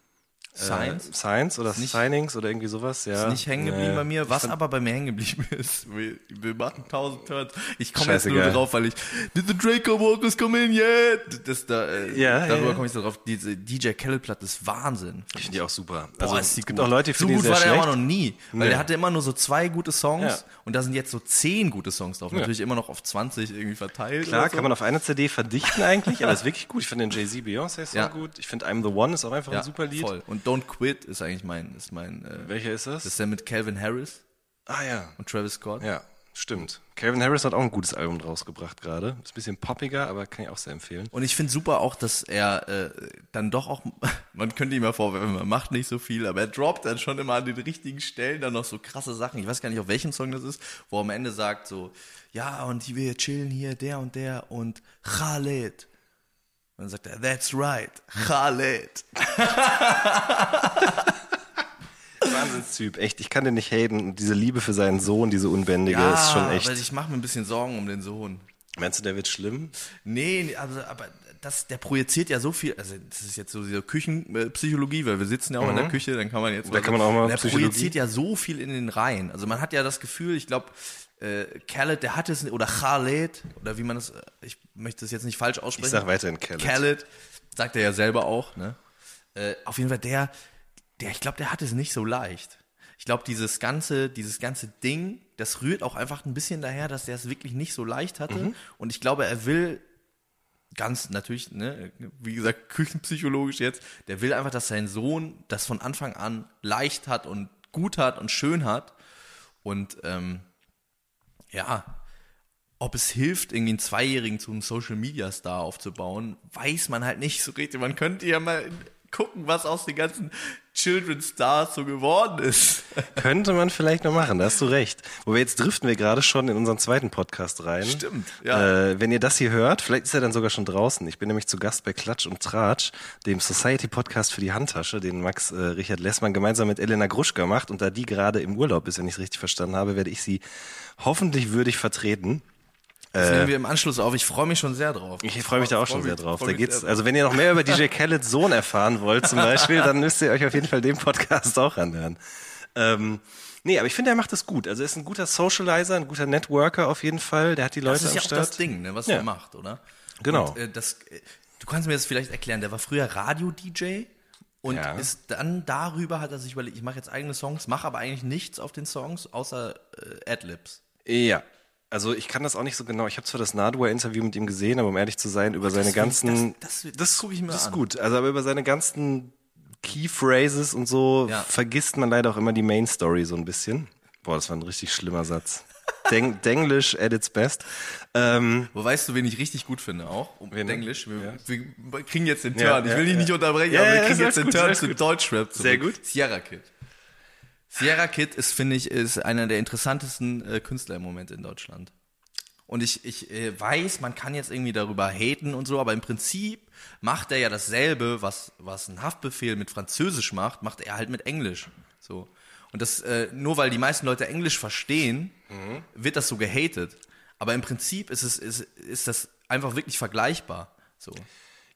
Science. Äh, Science oder nicht- Signings oder irgendwie sowas, ja. Ist nicht hängen geblieben Nee. bei mir. Was aber bei mir hängen geblieben (laughs) ist, wir, wir machen tausend Turns. Ich komme jetzt nur drauf, weil ich Did the Draco Walkers come in yet? Das da, äh, Ja, darüber ja, komme ich so drauf. Diese DJ Khaled Platte ist Wahnsinn. Ich finde die auch super. Boah, Also, die es gibt gut. auch Leute, die so finden die gut sehr war der schlecht. aber noch nie, weil Nee. der hatte immer nur so zwei gute Songs Ja. und da sind jetzt so zehn gute Songs drauf. Natürlich immer noch auf 20 irgendwie verteilt. Klar, so. kann man auf eine CD verdichten eigentlich, aber ist wirklich gut. Ich finde den Jay-Z Beyoncé Song gut. Ich finde I'm the One ist auch einfach ein super Lied. Voll. Und Don't Quit ist eigentlich mein, ist mein, äh, Welcher ist das? das ist der mit Calvin Harris ah ja. und Travis Scott. Ja, stimmt. Calvin Harris hat auch ein gutes Album draus gebracht gerade. Ist ein bisschen poppiger, aber kann ich auch sehr empfehlen. Und ich finde super auch, dass er äh, dann doch auch, (laughs) man könnte ihm ja vorwerfen, man macht nicht so viel, aber er droppt dann schon immer an den richtigen Stellen dann noch so krasse Sachen. Ich weiß gar nicht, auf welchem Song das ist, wo er am Ende sagt so, ja, und wir chillen hier, der und der und Khaled. Und dann sagt er, that's right, Khaled. (laughs) Wahnsinnstyp, echt. Ich kann den nicht haten. Und diese Liebe für seinen Sohn, diese unbändige, ist schon echt. aber ich mache mir ein bisschen Sorgen um den Sohn. Meinst du, der wird schlimm? Nee, also, aber das, der projiziert ja so viel, also das ist jetzt so diese Küchenpsychologie, weil wir sitzen ja auch in der Küche, dann kann man jetzt Mhm. Da kann man auch mal Der Psychologie. projiziert ja so viel in den Reihen. Also man hat ja das Gefühl, ich glaube, äh, Khaled, der hat es, oder Khaled, oder wie man das, äh, ich möchte das jetzt nicht falsch aussprechen. Ich sag weiterhin Khaled. Khaled, sagt er ja selber auch, ne? Äh, auf jeden Fall der, der, ich glaube, der hat es nicht so leicht. Ich glaube, dieses ganze, dieses ganze Ding, das rührt auch einfach ein bisschen daher, dass der es wirklich nicht so leicht hatte. Mhm. Und ich glaube, er will ganz natürlich, ne, wie gesagt, küchenpsychologisch jetzt, der will einfach, dass sein Sohn das von Anfang an leicht hat und gut hat und schön hat. Und ähm, ja, ob es hilft, irgendwie einen Zweijährigen zu einem Social Media Star aufzubauen, weiß man halt nicht so richtig. Man könnte ja mal gucken, was aus den ganzen Children Stars so geworden ist. (laughs) Könnte man vielleicht noch machen, da hast du recht. Wobei jetzt driften wir gerade schon in unseren zweiten Podcast rein. Stimmt, ja. Äh, wenn ihr das hier hört, vielleicht ist er dann sogar schon draußen. Ich bin nämlich zu Gast bei Klatsch und Tratsch, dem Society Podcast für die Handtasche, den Max äh, Richard Lessmann gemeinsam mit Elena Gruschka macht. Und da die gerade im Urlaub ist, wenn ich es richtig verstanden habe, werde ich sie hoffentlich würdig vertreten. Das nehmen wir im Anschluss auf. Ich freue mich schon sehr drauf. Ich freue mich da auch schon sehr drauf. Da geht's, also wenn ihr noch mehr über (laughs) DJ Khaled's Sohn erfahren wollt zum Beispiel, dann müsst ihr euch auf jeden Fall den Podcast auch anhören. Ähm, nee, aber ich finde, er macht es gut. Also er ist ein guter Socializer, ein guter Networker auf jeden Fall. Der hat die Leute Das ist am ja auch Start. das Ding, ne, was Ja. er macht, oder? Genau. Und, äh, das, äh, du kannst mir das vielleicht erklären. Der war früher Radio-DJ und Ja. ist dann darüber hat er sich überlegt, ich mache jetzt eigene Songs, mache aber eigentlich nichts auf den Songs außer äh, Adlibs. Ja. Also ich kann das auch nicht so genau. Ich habe zwar das Nardwar-Interview mit ihm gesehen, aber um ehrlich zu sein, über seine will ich- ganzen... das- das- das guck ich mir Das ist an. gut. Also aber über seine ganzen Key Phrases und so Ja. vergisst man leider auch immer die Main Story so ein bisschen. Boah, das war ein richtig schlimmer Satz. (laughs) Deng Denglish at its best. Ähm, Wo weißt du, wen ich richtig gut finde auch? Um Wen? Englisch. Wir, Ja. wir kriegen jetzt den Ja, Turn. ich ja, will dich nicht unterbrechen, Ja, aber wir kriegen jetzt den gut, Turn zu. Deutschrap. zurück. Sehr gut. Sierra Kid. Sierra Kid ist, finde ich, ist einer der interessantesten äh, Künstler im Moment in Deutschland. Und ich, ich äh, weiß, man kann jetzt irgendwie darüber haten und so, aber im Prinzip macht er ja dasselbe, was, was ein Haftbefehl mit Französisch macht, macht er halt mit Englisch. So. Und das, äh, nur weil die meisten Leute Englisch verstehen, wird das so gehatet. Aber im Prinzip ist es, ist, ist das einfach wirklich vergleichbar. So.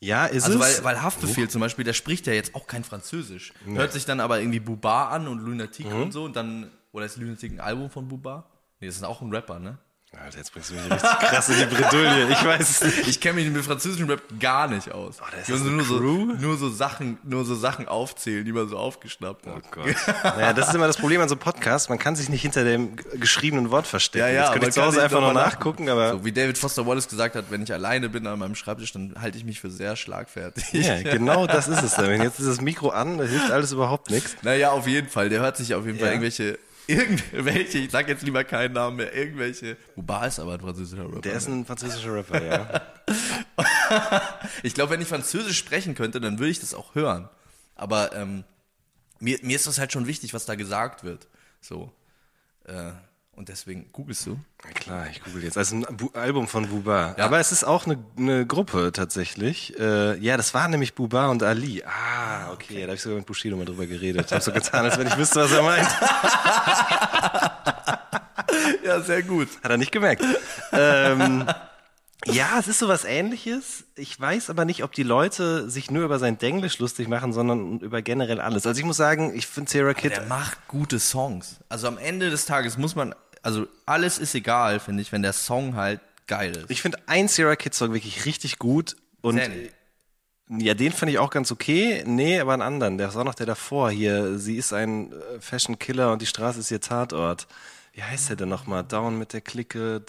Ja, ist Also es. weil, weil Haftbefehl zum Beispiel, der spricht ja jetzt auch kein Französisch. Hört sich dann aber irgendwie Buba an und Lunatic Mhm. und so und dann, oder ist Lunatic ein Album von Buba? Nee, das ist auch ein Rapper, ne? Alter, jetzt bringst du mich richtig krass in die Bredouille. Ich weiß es nicht. Ich kenne mich mit französischen Rap gar nicht aus. Oh, ist ich das eine nur so, nur so Sachen, nur so Sachen aufzählen, die man so aufgeschnappt hat. Oh Gott. (laughs) Naja, das ist immer das Problem an so Podcasts. Man kann sich nicht hinter dem geschriebenen Wort verstecken. Ja, ja, Jetzt könnte ich zu kann Hause einfach noch nachgucken, aber So wie David Foster Wallace gesagt hat, wenn ich alleine bin an meinem Schreibtisch, dann halte ich mich für sehr schlagfertig. ja, (laughs) genau das ist es dann. Jetzt ist das Mikro an, da hilft alles überhaupt nichts. Naja, auf jeden Fall. Der hört sich auf jeden Fall Ja. irgendwelche, irgendwelche, ich sag jetzt lieber keinen Namen mehr, irgendwelche. Buba ist aber ein französischer Rapper. Der ist ein französischer Rapper, ja. (laughs) Ich glaube, wenn ich Französisch sprechen könnte, dann würde ich das auch hören. Aber ähm, mir, mir ist das halt schon wichtig, was da gesagt wird. So. Äh, und deswegen googelst du. Ja, Klar, ich google jetzt. Also ein Bu Album von Buba. Ja. Aber es ist auch eine, eine Gruppe tatsächlich. Äh, ja, das waren nämlich Buba und Ali. Ah, okay. Da habe ich sogar mit Bushido mal drüber geredet. Ich habe so getan, als wenn ich wüsste, was er meint. (laughs) Ja, sehr gut. Hat er nicht gemerkt. ähm, ja, es ist sowas ähnliches. Ich weiß aber nicht, ob die Leute sich nur über sein Denglisch lustig machen, sondern über generell alles. Also ich muss sagen, ich finde Sarah Kid Der macht gute Songs. Also am Ende des Tages muss man, also alles ist egal, finde ich, wenn der Song halt geil ist. Ich finde einen Sierra Kid Song wirklich richtig gut und Zen. ja, den fand ich auch ganz okay. Nee, aber einen anderen. Der ist auch noch der davor hier. Sie ist ein äh, Fashion Killer und die Straße ist ihr Tatort. Wie heißt der denn nochmal? Down mit der Clique.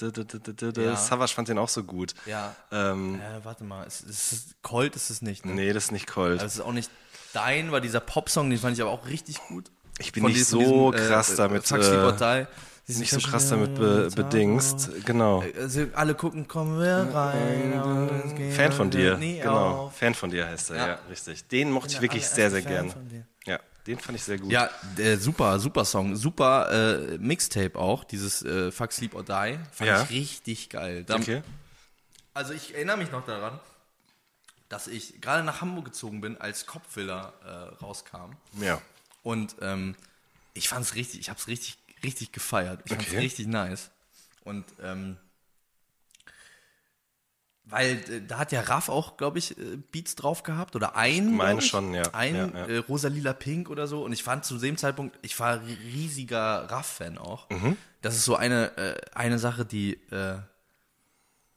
Ja. Savage fand den auch so gut. Ja. Ähm, Äh, warte mal, ist, ist, Colt ist es nicht, ne? nee, das ist nicht Cold. Es ist auch nicht dein, war dieser Popsong, den fand ich aber auch richtig gut. Ich bin Von nicht diesem- so diesem, krass damit, äh, or Die. Diesen nicht so krass damit be bedingst. Genau. Also alle gucken, kommen wir rein. aber es geht Fan von dir. Genau. auf. Fan von dir heißt er, ja, Ja. richtig. Den mochte ich wirklich sehr, sehr allererste Fan gern. von dir. Ja, den fand ich sehr gut. Ja, äh, super, super Song. Super äh, Mixtape auch, dieses äh, Fuck Sleep or Die. Fand Ja. ich richtig geil. Da, Okay. Also ich erinnere mich noch daran, dass ich gerade nach Hamburg gezogen bin, als Kopfwiller äh, rauskam. Ja. Und ähm, ich fand's richtig, ich hab's richtig, richtig gefeiert. Ich fand's Okay. richtig nice. Und ähm, weil äh, da hat ja Raff auch, glaube ich, äh, Beats drauf gehabt oder ein. meine schon, ja. Ein Ja, ja. Äh, Rosalila Pink oder so. Und ich fand zu dem Zeitpunkt, ich war riesiger Raff-Fan auch. Mhm. Das ist so eine, äh, eine Sache, die, äh,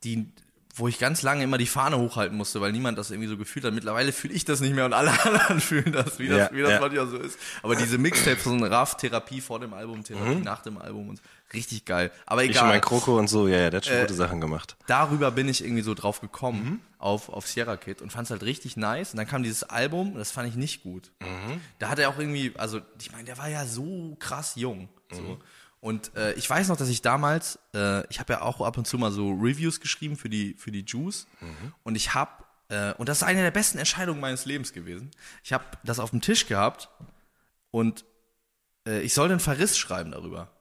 die, wo ich ganz lange immer die Fahne hochhalten musste, weil niemand das irgendwie so gefühlt hat. Mittlerweile fühle ich das nicht mehr und alle (laughs) anderen fühlen das, wie das, Ja, wie das ja. manchmal so ist. Aber diese Mixtapes, so eine Raff-Therapie vor dem Album, Therapie nach dem Album und so, richtig geil. Aber Ich egal, mein Kroko und so, ja, ja, der hat schon Äh, gute Sachen gemacht. darüber bin ich irgendwie so drauf gekommen, Mhm. auf, auf Sierra Kid und fand es halt richtig nice. Und dann kam dieses Album, das fand ich nicht gut. Mhm. Da hat er auch irgendwie, also ich meine, der war ja so krass jung. So. Und äh, ich weiß noch, dass ich damals, äh, ich habe ja auch ab und zu mal so Reviews geschrieben für die, für die Juice. Mhm. Und ich habe, äh, und das ist eine der besten Entscheidungen meines Lebens gewesen. Ich habe das auf dem Tisch gehabt und äh, ich sollte einen Verriss schreiben darüber.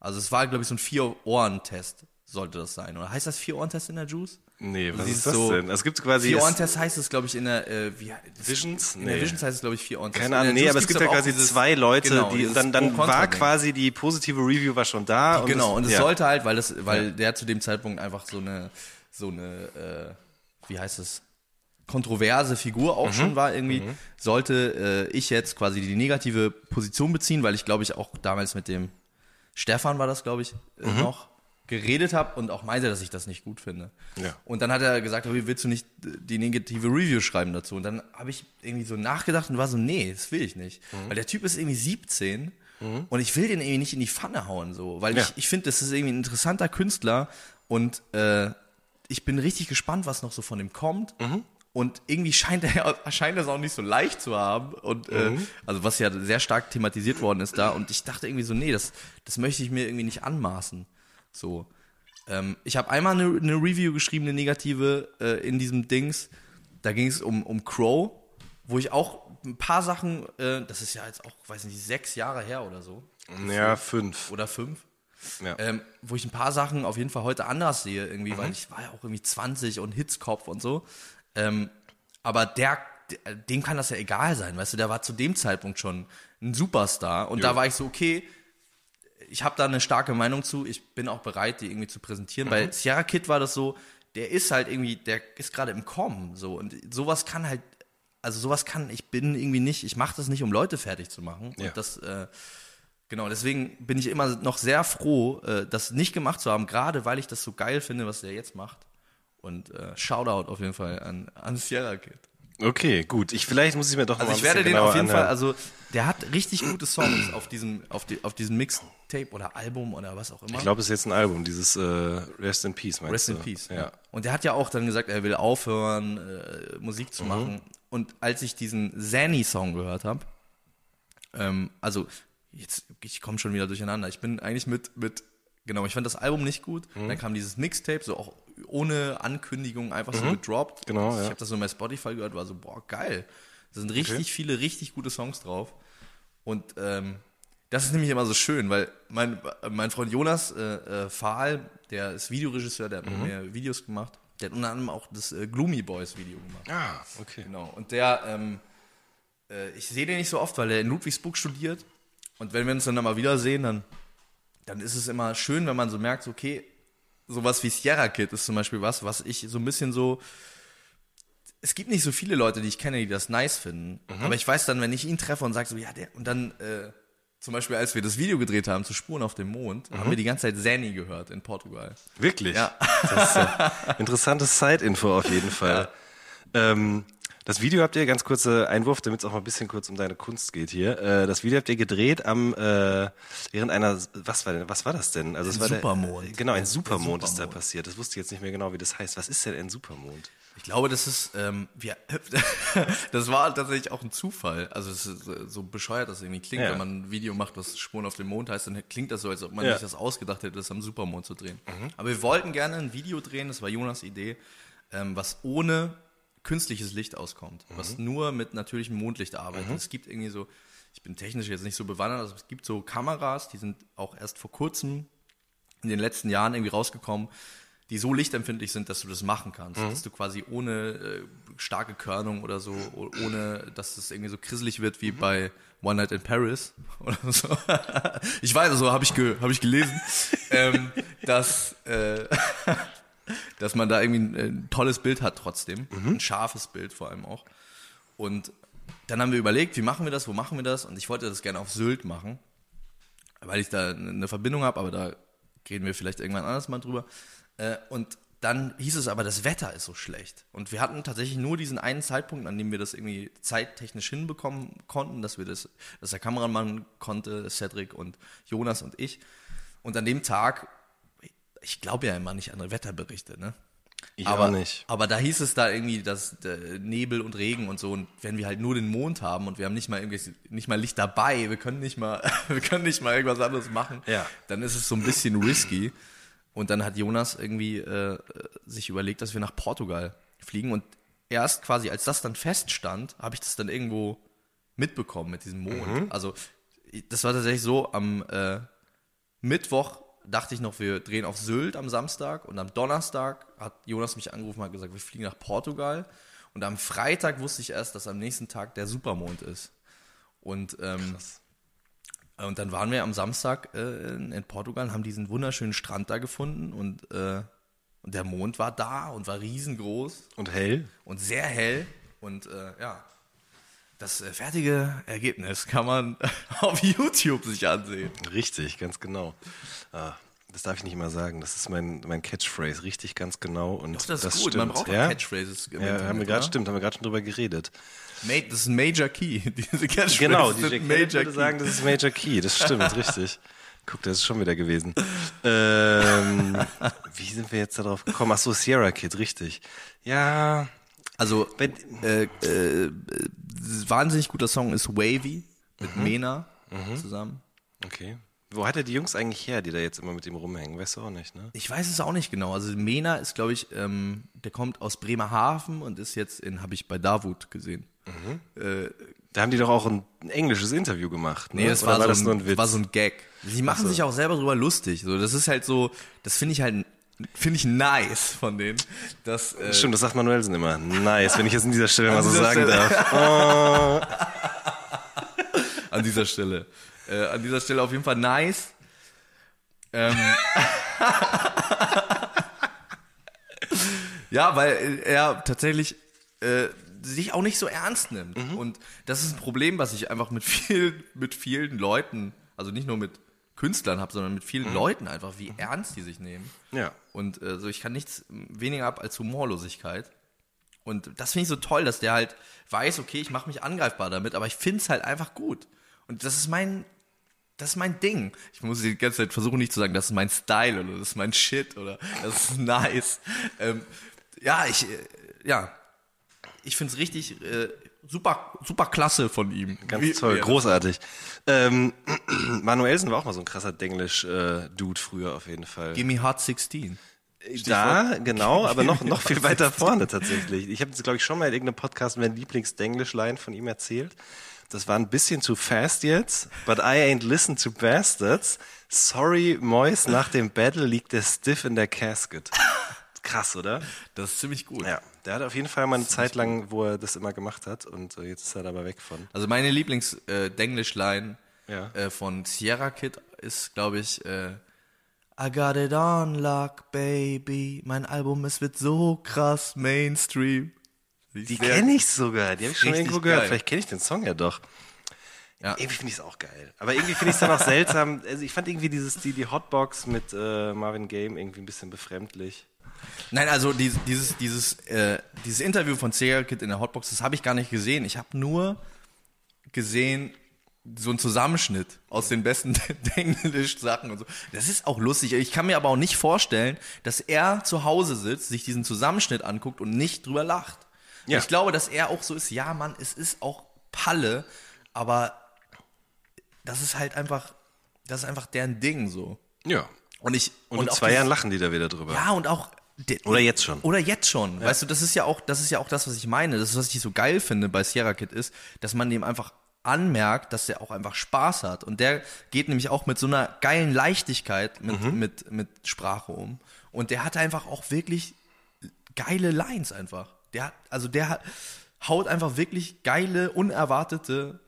Also es war, glaube ich, so ein Vier-Ohren-Test sollte das sein. Oder heißt das Vier-Ohren-Test in der Juice? Nee, was ist das so- denn? Es gibt quasi Vier-Ohren-Test heißt es, glaube ich, in der äh, wie, Visions? In der Nee. Visions heißt es, glaube ich, Vier-Ohren-Test. keine In der Ahnung, nee, aber es gibt ja quasi zwei Leute, genau, die dann, dann war quasi die positive Review war schon da. und Genau, und es ja. sollte halt, weil das, weil der zu dem Zeitpunkt einfach so eine, so eine, äh, wie heißt es, kontroverse Figur Mhm. auch schon war irgendwie, sollte äh, ich jetzt quasi die negative Position beziehen, weil ich glaube ich auch damals mit dem Stefan war das, glaube ich, äh, Mhm. noch geredet habe und auch meinte, dass ich das nicht gut finde. Ja. Und dann hat er gesagt, "Wie willst du nicht die negative Review schreiben dazu? Und dann habe ich irgendwie so nachgedacht und war so, nee, das will ich nicht. Mhm. Weil der Typ ist irgendwie 17 und ich will den irgendwie nicht in die Pfanne hauen, so. Weil Ja. ich, ich finde, das ist irgendwie ein interessanter Künstler und äh, ich bin richtig gespannt, was noch so von ihm kommt. Und irgendwie scheint er (laughs) scheint das auch nicht so leicht zu haben. Und äh, also was ja sehr stark thematisiert worden ist da. Und ich dachte irgendwie so, nee, das, das möchte ich mir irgendwie nicht anmaßen. So. Ähm, ich habe einmal eine, eine Review geschrieben, eine negative äh, in diesem Dings. Da ging es um, um Crow, wo ich auch ein paar Sachen, äh, das ist ja jetzt auch, weiß nicht, sechs Jahre her oder so. Ja, fünf. Oder fünf. Ja. Ähm, wo ich ein paar Sachen auf jeden Fall heute anders sehe, irgendwie, weil ich war ja auch irgendwie 20 und Hitzkopf und so. Ähm, aber der, dem kann das ja egal sein, weißt du, der war zu dem Zeitpunkt schon ein Superstar und da war ich so, okay, ich habe da eine starke Meinung zu, ich bin auch bereit, die irgendwie zu präsentieren. Bei Sierra Kid war das so, der ist halt irgendwie, der ist gerade im Kommen, so und sowas kann halt, also sowas kann, ich bin irgendwie nicht, ich mache das nicht, um Leute fertig zu machen Ja. und das, äh, Genau, deswegen bin ich immer noch sehr froh, äh, das nicht gemacht zu haben, gerade weil ich das so geil finde, was der jetzt macht. Und äh, Shoutout auf jeden Fall an, an Sierra Kid. Okay, gut. Ich vielleicht muss ich mir doch Also mal ich werde den auf jeden Fall, anhören. also der hat richtig gute Songs auf diesem, auf, die, auf diesem Mixtape oder Album oder was auch immer. ich glaube, es ist jetzt ein Album, dieses äh, Rest in Peace, meinst Rest du? in Peace. Ja. Und der hat ja auch dann gesagt, er will aufhören, äh, Musik Mhm. zu machen. Und als ich diesen Zanny-Song gehört habe, ähm, also jetzt, ich komme schon wieder durcheinander. Ich bin eigentlich mit, mit, genau, ich fand das Album nicht gut. Mhm. Dann kam dieses Mixtape, so auch ohne Ankündigung, einfach so gedroppt. Genau, Ich ja. habe das so bei Spotify gehört, war so, boah, geil. Da sind richtig viele, richtig gute Songs drauf. Und ähm, das ist nämlich immer so schön, weil mein, mein Freund Jonas äh, äh, Fahl, der ist Videoregisseur, der hat Mhm. mir Videos gemacht. Der hat unter anderem auch das äh, Gloomy Boys Video gemacht. Ah, okay. Genau. Und der, ähm, äh, ich sehe den nicht so oft, weil er in Ludwigsburg studiert. Und wenn wir uns dann mal wiedersehen, dann, dann ist es immer schön, wenn man so merkt, okay, sowas wie Sierra Kid ist zum Beispiel was, was ich so ein bisschen so. Es gibt nicht so viele Leute, die ich kenne, die das nice finden. Aber ich weiß dann, wenn ich ihn treffe und sage so, ja, der, und dann, äh, zum Beispiel, als wir das Video gedreht haben zu Spuren auf dem Mond, haben wir die ganze Zeit Zanny gehört in Portugal. Wirklich? Ja. Das ist ja (laughs) interessantes Side-Info auf jeden Fall. Ähm, das Video habt ihr, ganz kurzer Einwurf, damit es auch mal ein bisschen kurz um deine Kunst geht hier. Äh, das Video habt ihr gedreht am äh, während einer was war denn, was war das denn? Also es Ein war Supermond. Der, genau, ein Der Supermond ist da Supermond. passiert. Das wusste ich jetzt nicht mehr genau, wie das heißt. Was ist denn ein Supermond? Ich glaube, das ist, ähm, wir, (laughs) das war tatsächlich auch ein Zufall. Also es ist äh, so bescheuert, das irgendwie klingt, Ja. wenn man ein Video macht, was Spuren auf dem Mond heißt, dann klingt das so, als ob man Ja. sich das ausgedacht hätte, das am Supermond zu drehen. Aber wir wollten gerne ein Video drehen, das war Jonas Idee, ähm, was ohne künstliches Licht auskommt, was nur mit natürlichem Mondlicht arbeitet. Es gibt irgendwie so, ich bin technisch jetzt nicht so bewandert, also es gibt so Kameras, die sind auch erst vor kurzem in den letzten Jahren irgendwie rausgekommen, die so lichtempfindlich sind, dass du das machen kannst. Dass du quasi ohne äh, starke Körnung oder so, ohne dass es irgendwie so krisselig wird wie bei One Night in Paris (laughs) oder so. ich weiß, so habe ich, ge hab ich gelesen, (laughs) ähm, dass, äh, (laughs) dass man da irgendwie ein, ein tolles Bild hat trotzdem. Ein scharfes Bild vor allem auch. Und dann haben wir überlegt, wie machen wir das, wo machen wir das? Und ich wollte das gerne auf Sylt machen weil ich da eine Verbindung habe, aber da reden wir vielleicht irgendwann anders mal drüber. Äh, Und dann hieß es aber, das Wetter ist so schlecht. Und wir hatten tatsächlich nur diesen einen Zeitpunkt, an dem wir das irgendwie zeittechnisch hinbekommen konnten, dass wir das, dass der Kameramann konnte, Cedric und Jonas und ich. Und an dem Tag, ich glaube ja immer nicht an Wetterberichte, ne? Ich aber, auch nicht. Aber da hieß es da irgendwie, dass äh, Nebel und Regen und so. Und wenn wir halt nur den Mond haben und wir haben nicht mal irgendwie nicht mal Licht dabei, wir können nicht mal, (laughs) wir können nicht mal irgendwas anderes machen, Ja. dann ist es so ein bisschen risky. Und dann hat Jonas irgendwie äh, sich überlegt, dass wir nach Portugal fliegen. Und erst quasi, als das dann feststand, habe ich das dann irgendwo mitbekommen mit diesem Mond. Also das war tatsächlich so, am äh, Mittwoch dachte ich noch, wir drehen auf Sylt am Samstag und am Donnerstag hat Jonas mich angerufen und hat gesagt, wir fliegen nach Portugal. Und am Freitag wusste ich erst, dass am nächsten Tag der Supermond ist. Und, ähm, und dann waren wir am Samstag äh, in, Portugal und haben diesen wunderschönen Strand da gefunden und, äh, und der Mond war da und war riesengroß Und hell? und sehr hell. Und äh, ja, das äh, fertige Ergebnis kann man (laughs) auf YouTube sich ansehen. Richtig, ganz genau. Ah, das darf ich nicht mal sagen. Das ist mein, mein Catchphrase. Richtig, ganz genau. Und Doch, das ist gut. stimmt. Man braucht auch ja? Catchphrases. Ja, Internet, haben wir gerade, oder? stimmt, haben wir gerade schon drüber geredet. Ma- Das ist ein Major Key. (laughs) Diese Catchphrases Genau, sind ein Khaled Major würde Key. sagen, das ist Major Key. Das stimmt, (laughs) richtig. Guck, das ist schon wieder gewesen. Ähm, wie sind wir jetzt darauf gekommen? Ach so, Sierra Kid, richtig. Ja, Also, Wenn- äh, äh, äh, wahnsinnig guter Song ist Wavy mit Mhm. Mena zusammen. okay. Wo hat er die Jungs eigentlich her, die da jetzt immer mit ihm rumhängen? Weißt du auch nicht, ne? Ich weiß es auch nicht genau. Also Mena ist, glaube ich, ähm, der kommt aus Bremerhaven und ist jetzt in, habe ich bei Davut gesehen. Da haben die doch auch ein, ein englisches Interview gemacht. Ne? Nee, das war, das so nur ein, Witz? war so ein Gag. Sie machen sich auch selber drüber lustig. So, das ist halt so, das finde ich halt, finde ich nice von denen. Dass, äh, Stimmt, das sagt Manuelsen immer. Nice, wenn ich es an dieser Stelle mal so sagen Stelle. darf. (laughs) an dieser Stelle. Äh, an dieser Stelle auf jeden Fall nice. Ähm, (laughs) ja, weil er tatsächlich äh, sich auch nicht so ernst nimmt. Und das ist ein Problem, was ich einfach mit, viel, mit vielen Leuten also nicht nur mit Künstlern habe, sondern mit vielen Leuten einfach, wie ernst die sich nehmen. Ja. Und äh, so, ich kann nichts weniger ab als Humorlosigkeit. Und das finde ich so toll, dass der halt weiß, okay, ich mache mich angreifbar damit, aber ich finde es halt einfach gut. Und das ist mein, das ist mein Ding. Ich muss die ganze Zeit versuchen, nicht zu sagen, das ist mein Style oder das ist mein Shit oder das ist (laughs) nice. Ähm, ja, ich, äh, ja, ich finde es richtig äh, super, super klasse von ihm. Ganz Wie- toll, wie großartig. Ähm, (clears throat) Manuelsen war auch mal so ein krasser Denglisch-Dude früher auf jeden Fall. Gimme Hot 16. Da, genau, aber noch, noch viel weiter vorne tatsächlich. Ich habe jetzt, glaube ich, schon mal in irgendeinem Podcast meine Lieblings-Denglisch-Line von ihm erzählt. Das war ein bisschen zu fast jetzt, but I ain't listen to bastards. Sorry, Mois, nach dem Battle liegt der stiff in der casket. Krass, oder? Das ist ziemlich gut. Ja, der hat auf jeden Fall mal eine Zeit lang, wo er das immer gemacht hat und äh, jetzt ist er dabei weg von. Also meine Lieblings-Denglish-Line Ja. äh, von Sierra Kid ist, glaube ich, äh, I got it on luck, baby. Mein Album, es wird so krass Mainstream. Die kenne ich sogar, die habe ich schon irgendwo gehört. geil. Vielleicht kenne ich den Song ja doch. Ja. Irgendwie finde ich es auch geil. Aber irgendwie finde ich es dann auch seltsam. Also ich fand irgendwie dieses, die, die Hotbox mit äh, Marvin Game irgendwie ein bisschen befremdlich. Nein, also dieses, dieses, dieses, äh, dieses Interview von Sierra Kid in der Hotbox, das habe ich gar nicht gesehen. Ich habe nur gesehen, so ein Zusammenschnitt aus den besten (laughs) Englisch-Sachen und so. Das ist auch lustig. Ich kann mir aber auch nicht vorstellen, dass er zu Hause sitzt, sich diesen Zusammenschnitt anguckt und nicht drüber lacht. Ja. Ich glaube, dass er auch so ist, ja, Mann, es ist auch Palle, aber das ist halt einfach, das ist einfach deren Ding so. Ja. Und ich, Und, in auch zwei Jahren lachen die da wieder drüber. ja, und auch. De- Oder jetzt schon. Oder jetzt schon. Weißt du, das ist ja auch, das ist ja auch das, was ich meine. Das ist, was ich so geil finde bei Sierra Kid ist, dass man dem einfach anmerkt, dass der auch einfach Spaß hat. Und der geht nämlich auch mit so einer geilen Leichtigkeit mit, Mhm. mit, mit Sprache um. Und der hat einfach auch wirklich geile Lines einfach. Der hat, also der hat, haut einfach wirklich geile, unerwartete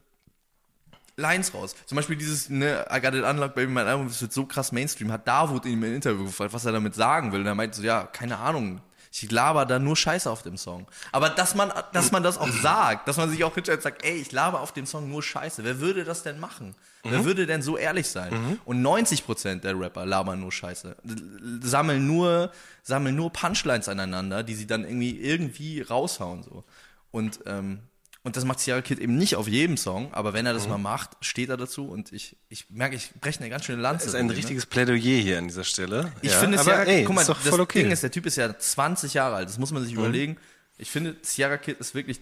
Lines raus. Zum Beispiel dieses, ne, I got it unlocked, baby, mein Album das wird so krass Mainstream, hat Davut ihn im Interview gefragt, was er damit sagen will. Und er meinte so, ja, keine Ahnung, ich laber da nur Scheiße auf dem Song. Aber dass man, dass man das auch sagt, dass man sich auch hinstellt und sagt, ey, ich laber auf dem Song nur Scheiße. Wer würde das denn machen? Wer würde denn so ehrlich sein? Und 90% der Rapper labern nur Scheiße. Sammeln nur, sammeln nur Punchlines aneinander, die sie dann irgendwie, irgendwie raushauen, so. Und, ähm, und das macht Sierra Kid eben nicht auf jedem Song, aber wenn er das mal macht, steht er dazu und ich, ich merke, ich breche eine ganz schöne Lanze. Das ist ein für ihn, ne? richtiges Plädoyer hier an dieser Stelle. Ich ja, finde Sierra ey, guck mal, das okay. Mhm. Ding ist, der Typ ist ja 20 Jahre alt, das muss man sich überlegen. Ich finde, Sierra Kid ist wirklich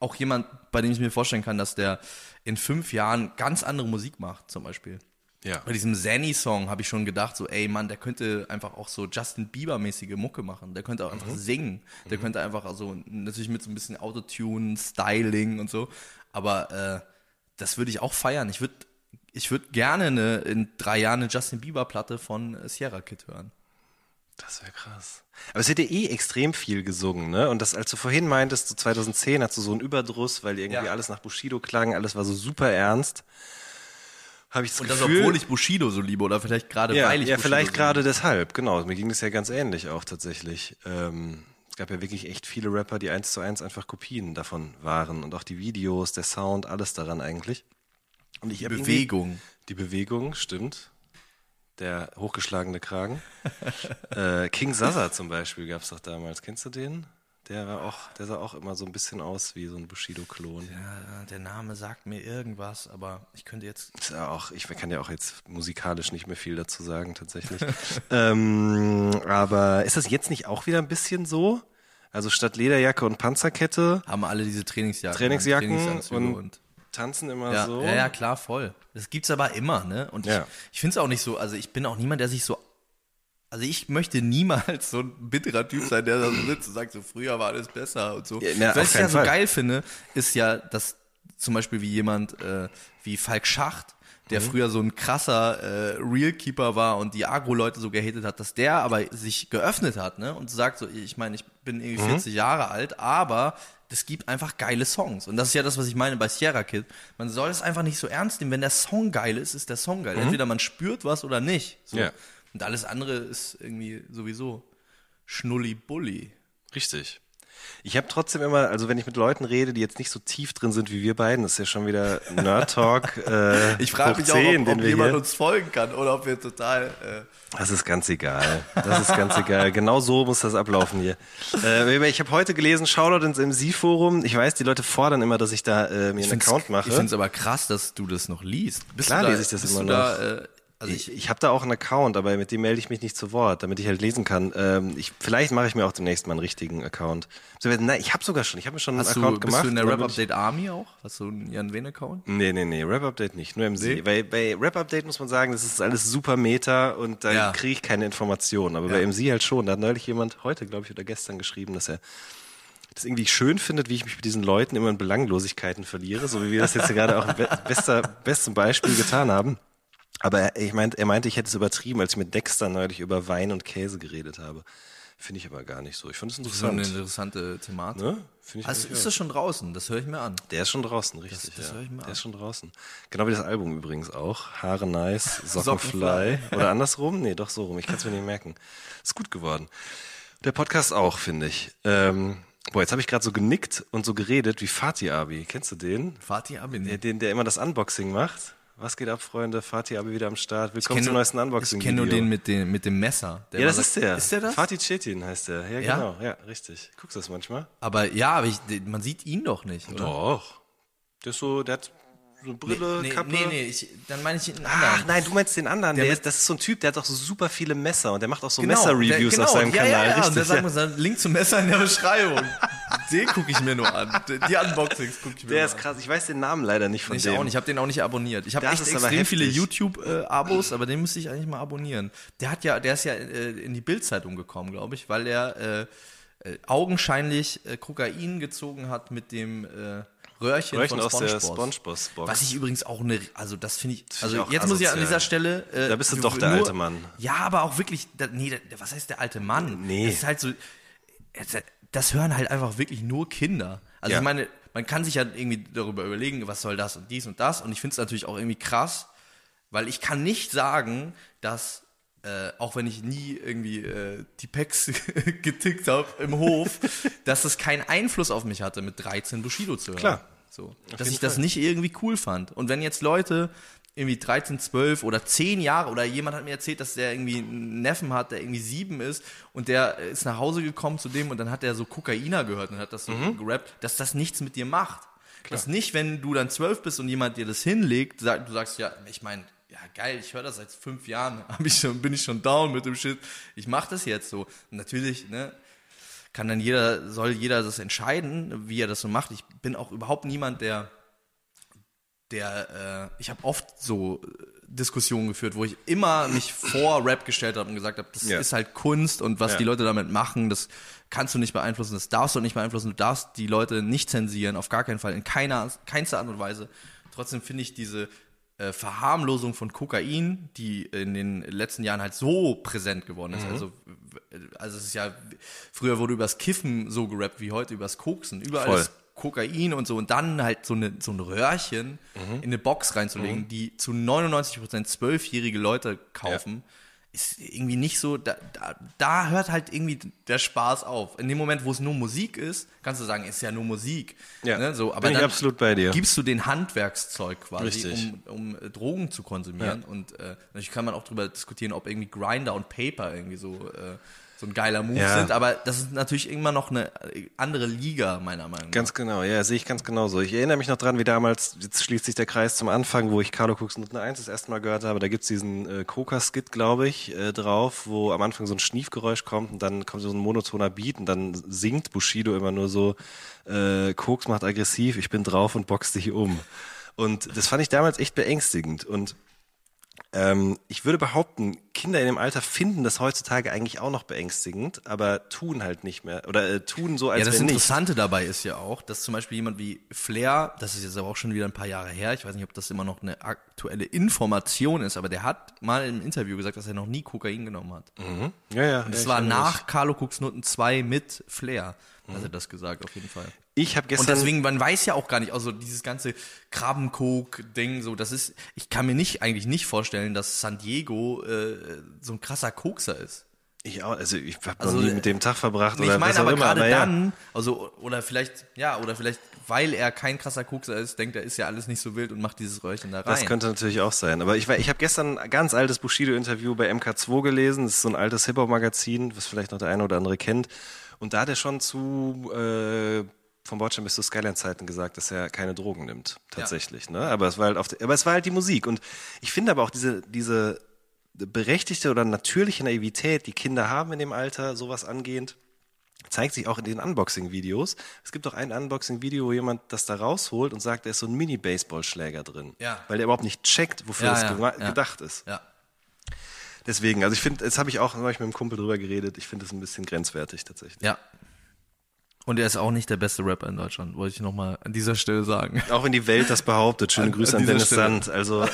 auch jemand, bei dem ich mir vorstellen kann, dass der in fünf Jahren ganz andere Musik macht, zum Beispiel. Ja. Bei diesem Zanny-Song habe ich schon gedacht, so, ey Mann, der könnte einfach auch so Justin Bieber-mäßige Mucke machen. Der könnte auch einfach Mhm. singen. Der könnte einfach also natürlich mit so ein bisschen Autotune, Styling und so. Aber äh, das würde ich auch feiern. Ich würde ich würd gerne eine, in drei Jahren eine Justin Bieber-Platte von Sierra Kid hören. Das wäre krass. Aber es wird ja eh extrem viel gesungen, ne? Und das, als du vorhin meintest, so 2010 hast du so einen Überdruss, weil irgendwie Ja. alles nach Bushido klang, alles war so super ernst. Habe ich das Und das, Gefühl, obwohl ich Bushido so liebe oder vielleicht gerade ja, weil ich ja, Bushido vielleicht so gerade deshalb, genau. Mir ging das ja ganz ähnlich auch tatsächlich. Ähm, es gab ja wirklich echt viele Rapper, die eins zu eins einfach Kopien davon waren und auch die Videos, der Sound, alles daran eigentlich. Und ich irgendwie- Bewegung. Die Bewegung, stimmt. Der hochgeschlagene Kragen. (laughs) äh, King Zaza zum Beispiel gab's doch damals. Kennst du den? Der war auch, der sah auch immer so ein bisschen aus wie so ein Bushido-Klon. Ja, der Name sagt mir irgendwas, aber ich könnte jetzt ja auch, ich kann ja auch jetzt musikalisch nicht mehr viel dazu sagen, tatsächlich. (laughs) ähm, aber ist das jetzt nicht auch wieder ein bisschen so? Also statt Lederjacke und Panzerkette haben alle diese Trainingsjacken, Trainingsjacken Trainingsanzüge und, tanzen immer Ja, so. ja, ja, klar, voll. Das gibt's aber immer, ne? Und Ja. ich, ich finde es auch nicht so, also ich bin auch niemand, der sich so. Also ich möchte niemals so ein bitterer Typ sein, der da so sitzt und sagt, so früher war alles besser und so. Ja, na, Was ich ja so Fall. geil finde, ist ja, dass zum Beispiel wie jemand äh, wie Falk Schacht, der Mhm. früher so ein krasser äh, Realkeeper war und die Agro-Leute so gehatet hat, dass der aber sich geöffnet hat, ne? Und sagt so, ich meine, ich bin irgendwie Mhm. 40 Jahre alt, aber es gibt einfach geile Songs. Und das ist ja das, was ich meine bei Sierra Kid. Man soll es einfach nicht so ernst nehmen. Wenn der Song geil ist, ist der Song geil. Entweder man spürt was oder nicht. So. Mhm. Und alles andere ist irgendwie sowieso Schnulli-Bulli. Richtig. Ich habe trotzdem immer, also wenn ich mit Leuten rede, die jetzt nicht so tief drin sind wie wir beiden, das ist ja schon wieder Nerd Talk. (laughs) Äh, Ich frage mich auch, 10, ob, den ob wir jemand hier- uns folgen kann oder ob wir total. Äh, Das ist ganz egal. Das ist ganz egal. Genau so muss das ablaufen hier. Äh, ich habe heute gelesen, Shoutout ins MC-Forum. Ich weiß, die Leute fordern immer, dass ich da äh, mir einen find's- Account mache. Ich finde es aber krass, dass du das noch liest. Bist Klar du da, lese ich das bist immer du Da, äh, also ich ich habe da auch einen Account, aber mit dem melde ich mich nicht zu Wort, damit ich halt lesen kann. Ähm, ich, vielleicht mache ich mir auch demnächst mal einen richtigen Account. Nein, ich habe sogar schon. Ich habe mir schon einen Hast Account du, bist gemacht. du in der Rap Update Army auch? Hast du einen Jan Wen Account? Nee, nee, nee, Rap Update nicht, nur MC. Nee? Bei, bei Rap Update muss man sagen, das ist alles super Meta und da Ja. kriege ich keine Informationen. Aber bei Ja. MC halt schon. Da hat neulich jemand heute, glaube ich, oder gestern geschrieben, dass er das irgendwie schön findet, wie ich mich mit diesen Leuten immer in Belanglosigkeiten verliere, so wie wir das jetzt gerade auch im be bester, bestem Beispiel getan haben. Aber er, ich meint, er meinte, ich hätte es übertrieben, als ich mit Dexter neulich über Wein und Käse geredet habe. Finde ich aber gar nicht so. Ich finde es So eine interessant. interessante Thematik. Ne? Also ist das schon draußen? Das höre ich mir an. Der ist schon draußen, richtig. das ja. höre ich mir Der an. ist schon draußen. Genau wie das Album übrigens auch. Haare nice, (laughs) Socken, Socken fly. Oder andersrum? Nee, doch so rum. Ich kann es mir nicht merken. Ist gut geworden. Der Podcast auch, finde ich. Ähm, boah, jetzt habe ich gerade so genickt und so geredet wie Fatih Abi. Kennst du den? Fatih Abin. Der, den, der immer das Unboxing macht. Was geht ab, Freunde? Fatih Abi wieder am Start. Willkommen zum neuesten Unboxing. Ich kenne nur den mit, dem mit dem Messer. Ja, das ist der. Ist der das? Fatih Cetin heißt der. Ja, Ja? genau. Ja, richtig. Guckst du das manchmal? Aber ja, aber ich, man sieht ihn doch nicht, oder? Doch. Der ist so, der hat so Brille, nee, Kappe. nee, nee, ich, dann meine ich einen anderen. Ach nein, du meinst den anderen. Der Der ist, das ist so ein Typ, der hat doch so super viele Messer und der macht auch so Genau, Messer-Reviews der- auf seinem ja, Kanal. Ja, ja, Richtig, und da ja. wir so, Link zum Messer in der Beschreibung. (laughs) den gucke ich mir nur an. Die Unboxings gucke ich mir Der ist an. krass. Ich weiß den Namen leider nicht von Ich dem. auch nicht, ich habe den auch nicht abonniert. Ich habe echt extrem viele. YouTube-Abos, aber den müsste ich eigentlich mal abonnieren. Der hat ja, der ist ja äh, in die Bildzeitung gekommen, glaube ich, weil er äh, äh, augenscheinlich äh, Kokain gezogen hat mit dem äh, Röhrchen, Röhrchen von aus der SpongeBob. SpongeBob-Box. Was ich übrigens auch eine, also das finde ich, find also ich auch jetzt muss ich an dieser Stelle. Äh, Da bist du doch der nur- alte Mann. Ja, aber auch wirklich, da, nee, da, was heißt der alte Mann? Nee. Das ist halt so, das hören halt einfach wirklich nur Kinder. Also Ja. ich meine, man kann sich ja irgendwie darüber überlegen, was soll das und dies und das. Und ich finde es natürlich auch irgendwie krass, weil ich kann nicht sagen, dass äh, auch wenn ich nie irgendwie äh, die Packs (laughs) getickt habe im Hof, (laughs) dass es keinen Einfluss auf mich hatte, mit 13 Bushido zu hören. Klar. So. Dass ich das Fall. nicht irgendwie cool fand. Und wenn jetzt Leute irgendwie 13, 12 oder 10 Jahre oder jemand hat mir erzählt, dass der irgendwie einen Neffen hat, der irgendwie sieben ist und der ist nach Hause gekommen zu dem und dann hat er so Kokainer gehört und hat das so Mhm. gerappt, dass das nichts mit dir macht. Dass nicht, wenn du dann zwölf bist und jemand dir das hinlegt, du sagst, ja, ich meine, ja geil, ich höre das seit fünf Jahren, (laughs) hab ich schon, bin ich schon down mit dem Shit, ich mach das jetzt so. Und natürlich, ne, kann dann jeder, soll jeder das entscheiden, wie er das so macht. Ich bin auch überhaupt niemand, der, der, äh, ich habe oft so äh, Diskussionen geführt, wo ich immer mich vor Rap gestellt habe und gesagt habe, das Ja. ist halt Kunst und was Ja. die Leute damit machen, das kannst du nicht beeinflussen, das darfst du nicht beeinflussen, du darfst die Leute nicht zensieren, auf gar keinen Fall, in keiner, keinster Art und Weise. Trotzdem finde ich diese äh, Verharmlosung von Kokain, die in den letzten Jahren halt so präsent geworden ist. Also, w- also es ist ja, früher wurde übers Kiffen so gerappt wie heute übers Koksen. Überall Voll. ist Kokain und so und dann halt so, eine, so ein Röhrchen Mhm. in eine Box reinzulegen, die zu 99% zwölfjährige Leute kaufen, ist irgendwie nicht so, da, da, da hört halt irgendwie der Spaß auf. In dem Moment, wo es nur Musik ist, kannst du sagen, ist ja nur Musik. Ja, ne, so, aber bin ich dann absolut bei dir. gibst du den Handwerkszeug quasi, Richtig. um, um äh, Drogen zu konsumieren. Und äh, natürlich kann man auch darüber diskutieren, ob irgendwie Grinder und Paper irgendwie so, äh, so ein geiler Move Ja. sind. Aber das ist natürlich immer noch eine andere Liga, meiner Meinung nach. Ganz genau, ja, sehe ich ganz genauso. Ich erinnere mich noch dran, wie damals, jetzt schließt sich der Kreis zum Anfang, wo ich Carlo Cooks Noten 1 das erste Mal gehört habe. Da gibt's diesen äh, Coca-Skit, glaube ich, äh, drauf, wo am Anfang so ein Schniefgeräusch kommt und dann kommt so ein monotoner Beat und dann singt Bushido immer nur so, äh, Koks macht aggressiv, ich bin drauf und box dich um. Und das fand ich damals echt beängstigend. Und ähm, ich würde behaupten, Kinder in dem Alter finden das heutzutage eigentlich auch noch beängstigend, aber tun halt nicht mehr. Oder äh, tun so, als Ja, das wenn nicht. Interessante dabei ist ja auch, dass zum Beispiel jemand wie Flair, das ist jetzt aber auch schon wieder ein paar Jahre her, ich weiß nicht, ob das immer noch eine aktuelle Information ist, aber der hat mal im Interview gesagt, dass er noch nie Kokain genommen hat. Ja, ja. Das ja, war nach Carlo Cooks Noten 2 mit Flair, hat er das gesagt, auf jeden Fall. Ich habe Und gestern. deswegen, man weiß ja auch gar nicht, also dieses ganze Krabbenkok-Ding, so, das ist, ich kann mir nicht, eigentlich nicht vorstellen, dass San Diego äh, so ein krasser Kokser ist. Ich auch, also ich habe Also, noch nie mit dem Tag verbracht oder meine was auch aber immer, gerade ja. dann, also oder vielleicht, ja, oder vielleicht, weil er kein krasser Kokser ist, denkt er, ist ja alles nicht so wild und macht dieses Röhrchen da rein. Das könnte natürlich auch sein. Aber ich, ich habe gestern ein ganz altes Bushido-Interview bei MK2 gelesen. Das ist so ein altes Hip-Hop-Magazin, was vielleicht noch der eine oder andere kennt. Und da hat er schon zu äh, vom Bordstein bis zu Skyline-Zeiten gesagt, dass er keine Drogen nimmt, tatsächlich. Ne? Aber es war halt auf der, aber es war halt die Musik. Und ich finde aber auch diese, diese berechtigte oder natürliche Naivität, die Kinder haben in dem Alter, sowas angehend, zeigt sich auch in den Unboxing-Videos. Es gibt auch ein Unboxing-Video, wo jemand das da rausholt und sagt, da ist so ein Mini-Baseballschläger drin. Ja. Weil der überhaupt nicht checkt, wofür Ja, das ja, ja. gedacht ist. Ja. Deswegen, also ich finde, jetzt habe ich auch neulich mit einem Kumpel drüber geredet, ich finde es ein bisschen grenzwertig tatsächlich. Ja. Und er ist auch nicht der beste Rapper in Deutschland, wollte ich nochmal an dieser Stelle sagen. Auch wenn die Welt das behauptet. Schöne An- Grüße an an, Dennis Stelle. Sand. Also, äh,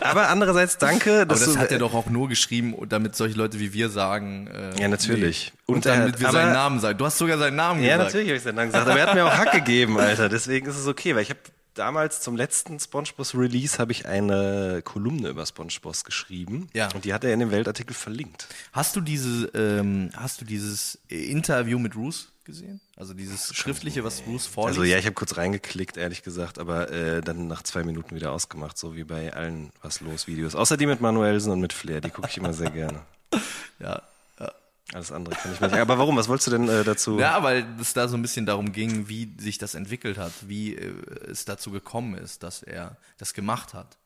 aber andererseits danke, Aber dass das du, hat er doch auch nur geschrieben, damit solche Leute wie wir sagen. Äh, Ja, natürlich. Nee. Und, Und damit hat- wir aber- seinen Namen sagen. Du hast sogar seinen Namen Ja, gesagt. natürlich habe ich seinen Namen gesagt, aber er hat mir auch Hack gegeben, Alter. Deswegen ist es okay, weil ich habe damals zum letzten SpongeBob Release habe ich eine Kolumne über SpongeBob geschrieben Ja. und die hat er in dem Weltartikel verlinkt. Hast du diese, ähm, hast du dieses Interview mit Bruce gesehen? Also dieses schriftliche, was Bruce vorliest? Also ja, ich habe kurz reingeklickt, ehrlich gesagt, aber äh, dann nach zwei Minuten wieder ausgemacht, so wie bei allen was los Videos. Außer die mit Manuelsen und mit Flair, die gucke ich immer sehr gerne. (laughs) ja. Alles andere kann ich mir nicht. Aber warum? Was wolltest du denn äh, dazu? Ja, weil es da so ein bisschen darum ging, wie sich das entwickelt hat, wie äh, es dazu gekommen ist, dass er das gemacht hat.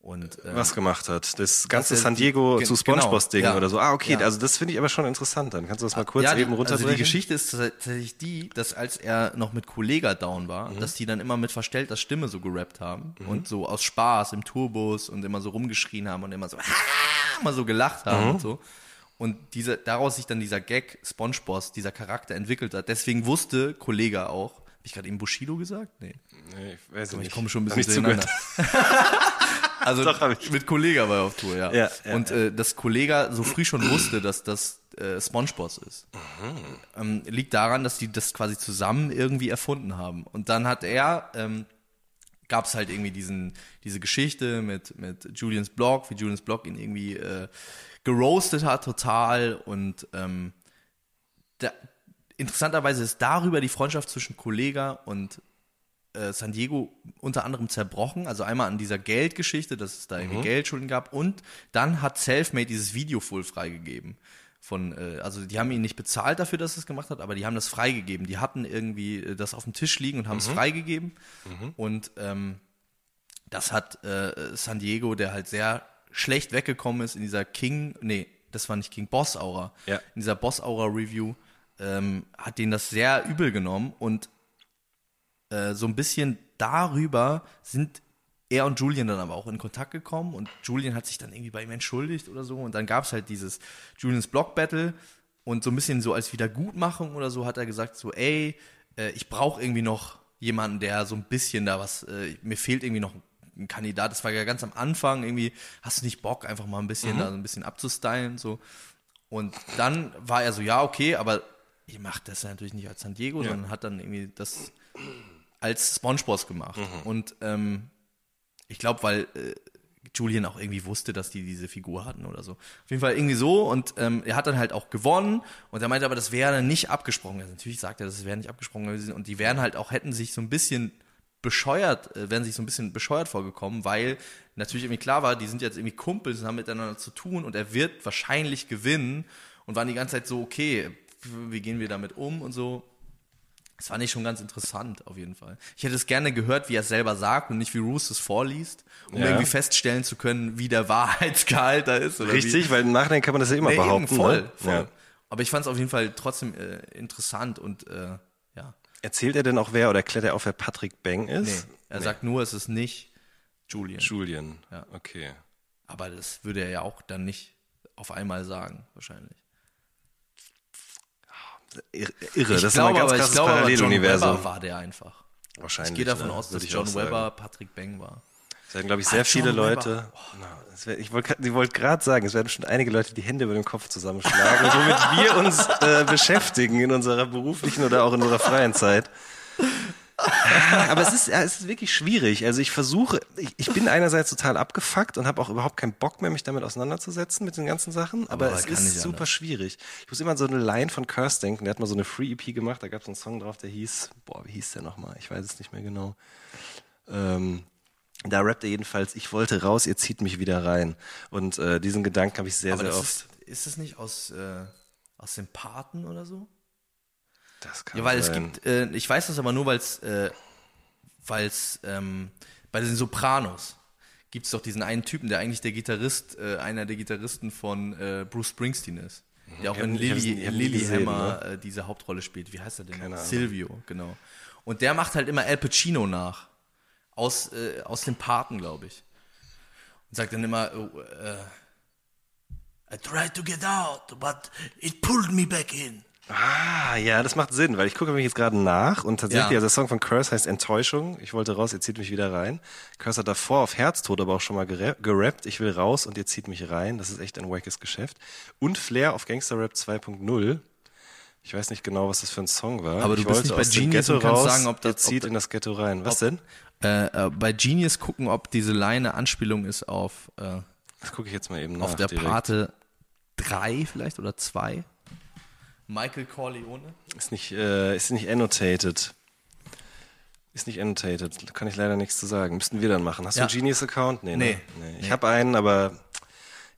Und äh, was gemacht hat. Das ganze San die- Diego zu SpongeBob-Ding genau, ja. oder so. Ah, okay, Ja. also das finde ich aber schon interessant. Dann kannst du das mal kurz ja, eben runterbrechen. Also die Geschichte ist tatsächlich die, dass als er noch mit Kollega down war, Mhm. dass die dann immer mit verstellter Stimme so gerappt haben und so aus Spaß im Tourbus und immer so rumgeschrien haben und immer so, (laughs) immer so gelacht haben Mhm. und so. Und diese, daraus sich dann dieser Gag SpongeBob, dieser Charakter entwickelt hat. Deswegen wusste Kollega auch, habe ich gerade eben Bushido gesagt? Nee. Nee, ich weiß Ich nicht. komme schon ein bisschen nicht zugehört. (laughs) Also mit Kollega war er auf Tour, ja. Ja, ja, und äh, dass Kollega so früh schon wusste, dass das äh, SpongeBob ist. Ähm, liegt daran, dass die das quasi zusammen irgendwie erfunden haben. Und dann hat er, ähm, gab es halt irgendwie diesen, diese Geschichte mit, mit Julians Blog, wie Julians Blog ihn irgendwie äh, geroastet hat total und ähm, da, interessanterweise ist darüber die Freundschaft zwischen Kollega und äh, San Diego unter anderem zerbrochen. Also einmal an dieser Geldgeschichte, dass es da irgendwie Geldschulden gab. Und dann hat Selfmade dieses Video voll freigegeben. Von, äh, also die haben ihn nicht bezahlt dafür, dass er es gemacht hat, aber die haben das freigegeben. Die hatten irgendwie äh, das auf dem Tisch liegen und haben es freigegeben. Und ähm, das hat äh, San Diego, der halt sehr schlecht weggekommen ist in dieser King, nee, das war nicht King, Boss Aura. Ja. In dieser Boss Aura Review ähm, hat denen das sehr übel genommen und äh, so ein bisschen darüber sind er und Julian dann aber auch in Kontakt gekommen und Julian hat sich dann irgendwie bei ihm entschuldigt oder so und dann gab es halt dieses Julians Block Battle und so ein bisschen so als Wiedergutmachung oder so hat er gesagt so ey äh, ich brauche irgendwie noch jemanden der so ein bisschen da was äh, mir fehlt irgendwie noch ein Kandidat. Das war ja ganz am Anfang irgendwie hast du nicht Bock einfach mal ein bisschen da so ein bisschen abzustylen so. Und dann war er so ja okay aber ihr macht das ja natürlich nicht als San Diego sondern hat dann irgendwie das als SpongeBob gemacht. Und ähm, ich glaube, weil äh, Julian auch irgendwie wusste, dass die diese Figur hatten oder so. Auf jeden Fall irgendwie so und ähm, er hat dann halt auch gewonnen und er meinte aber, das wäre nicht abgesprochen. Also natürlich sagt er, das wäre nicht abgesprochen gewesen und die wären halt auch, hätten sich so ein bisschen bescheuert, äh, wären sich so ein bisschen bescheuert vorgekommen, weil natürlich irgendwie klar war, die sind jetzt irgendwie Kumpels und haben miteinander zu tun und er wird wahrscheinlich gewinnen und waren die ganze Zeit so, okay, wie gehen wir damit um und so. Das fand ich schon ganz interessant, auf jeden Fall. Ich hätte es gerne gehört, wie er es selber sagt und nicht wie Roos es vorliest, um Ja. irgendwie feststellen zu können, wie der Wahrheitsgehalt da ist. Richtig, wie. weil im Nachhinein kann man das ja immer Nee, behaupten. voll, ne? voll. Ja. Aber ich fand es auf jeden Fall trotzdem äh, interessant und äh, ja. Erzählt er denn auch wer oder klärt er auf, wer Patrick Bang Nee, ist? er sagt nur, es ist nicht Julian. Julian. Ja. Okay. Aber das würde er ja auch dann nicht auf einmal sagen, wahrscheinlich. Ir- Irre, ich das glaube, ist ein ganz krasses glaube aber, John Paralleluniversum. Webber war der einfach. Wahrscheinlich. Ich gehe davon ne? aus, dass John. Webber Patrick Bang war. Es werden, glaube ich, Ah, sehr John viele Webber. Leute. Na, es wär, ich wollte wollt gerade sagen, es werden schon einige Leute die Hände über den Kopf zusammenschlagen, (laughs) womit wir uns äh, beschäftigen in unserer beruflichen oder auch in unserer freien Zeit. Aber es ist, ja, es ist wirklich schwierig. Also ich versuche, ich, ich bin einerseits total abgefuckt und habe auch überhaupt keinen Bock mehr, mich damit auseinanderzusetzen mit den ganzen Sachen. Aber, Aber es ist super anders. schwierig. Ich muss immer an so eine Line von Curse denken. Der hat mal so eine Free EP gemacht. Da gab es einen Song drauf, der hieß, boah, wie hieß der nochmal? Ich weiß es nicht mehr genau. Ähm, da rappt er jedenfalls, ich wollte raus, ihr zieht mich wieder rein. Und äh, diesen Gedanken habe ich sehr, Aber sehr das oft. ist, ist es nicht aus, äh, aus dem Paten oder so? Das kann Ja, weil es sein. gibt, äh, ich weiß das aber nur, weil es, äh, weil es ähm, bei den Sopranos gibt es doch diesen einen Typen, der eigentlich der Gitarrist, äh, einer der Gitarristen von äh, Bruce Springsteen ist. Der auch in ich hab's- Lily, ich hab nie Lily gesehen, Hammer äh, diese Hauptrolle spielt. Wie heißt er denn? Keine Ahnung. Silvio, genau. Und der macht halt immer Al Pacino nach. Aus, äh, aus dem Paten, glaube ich. Und sagt dann immer, oh, äh, I tried to get out, but it pulled me back in. Ah, ja, das macht Sinn, weil ich gucke mich jetzt gerade nach und tatsächlich, Ja. also der Song von Curse heißt Enttäuschung. Ich wollte raus, ihr zieht mich wieder rein. Curse hat davor auf Herztod aber auch schon mal gera- gerappt. Ich will raus und ihr zieht mich rein. Das ist echt ein wackes Geschäft. Und Flair auf Gangster Rap 2.0. Ich weiß nicht genau, was das für ein Song war. Aber du ich bist nicht bei Genius und kannst raus, sagen, ob das- ihr zieht ob- in das Ghetto rein. Was denn? Äh, äh, bei Genius gucken, ob diese Line Anspielung ist auf, äh, Das gucke ich jetzt mal eben nach. auf der direkt. Pate 3 vielleicht oder 2. Michael Corleone. Ist nicht, äh, ist nicht annotated. Ist nicht annotated. Da kann ich leider nichts zu sagen. Müssten wir dann machen. Hast Ja. du einen Genius-Account? Nee, Nee. Ne? Ich Nee. habe einen, aber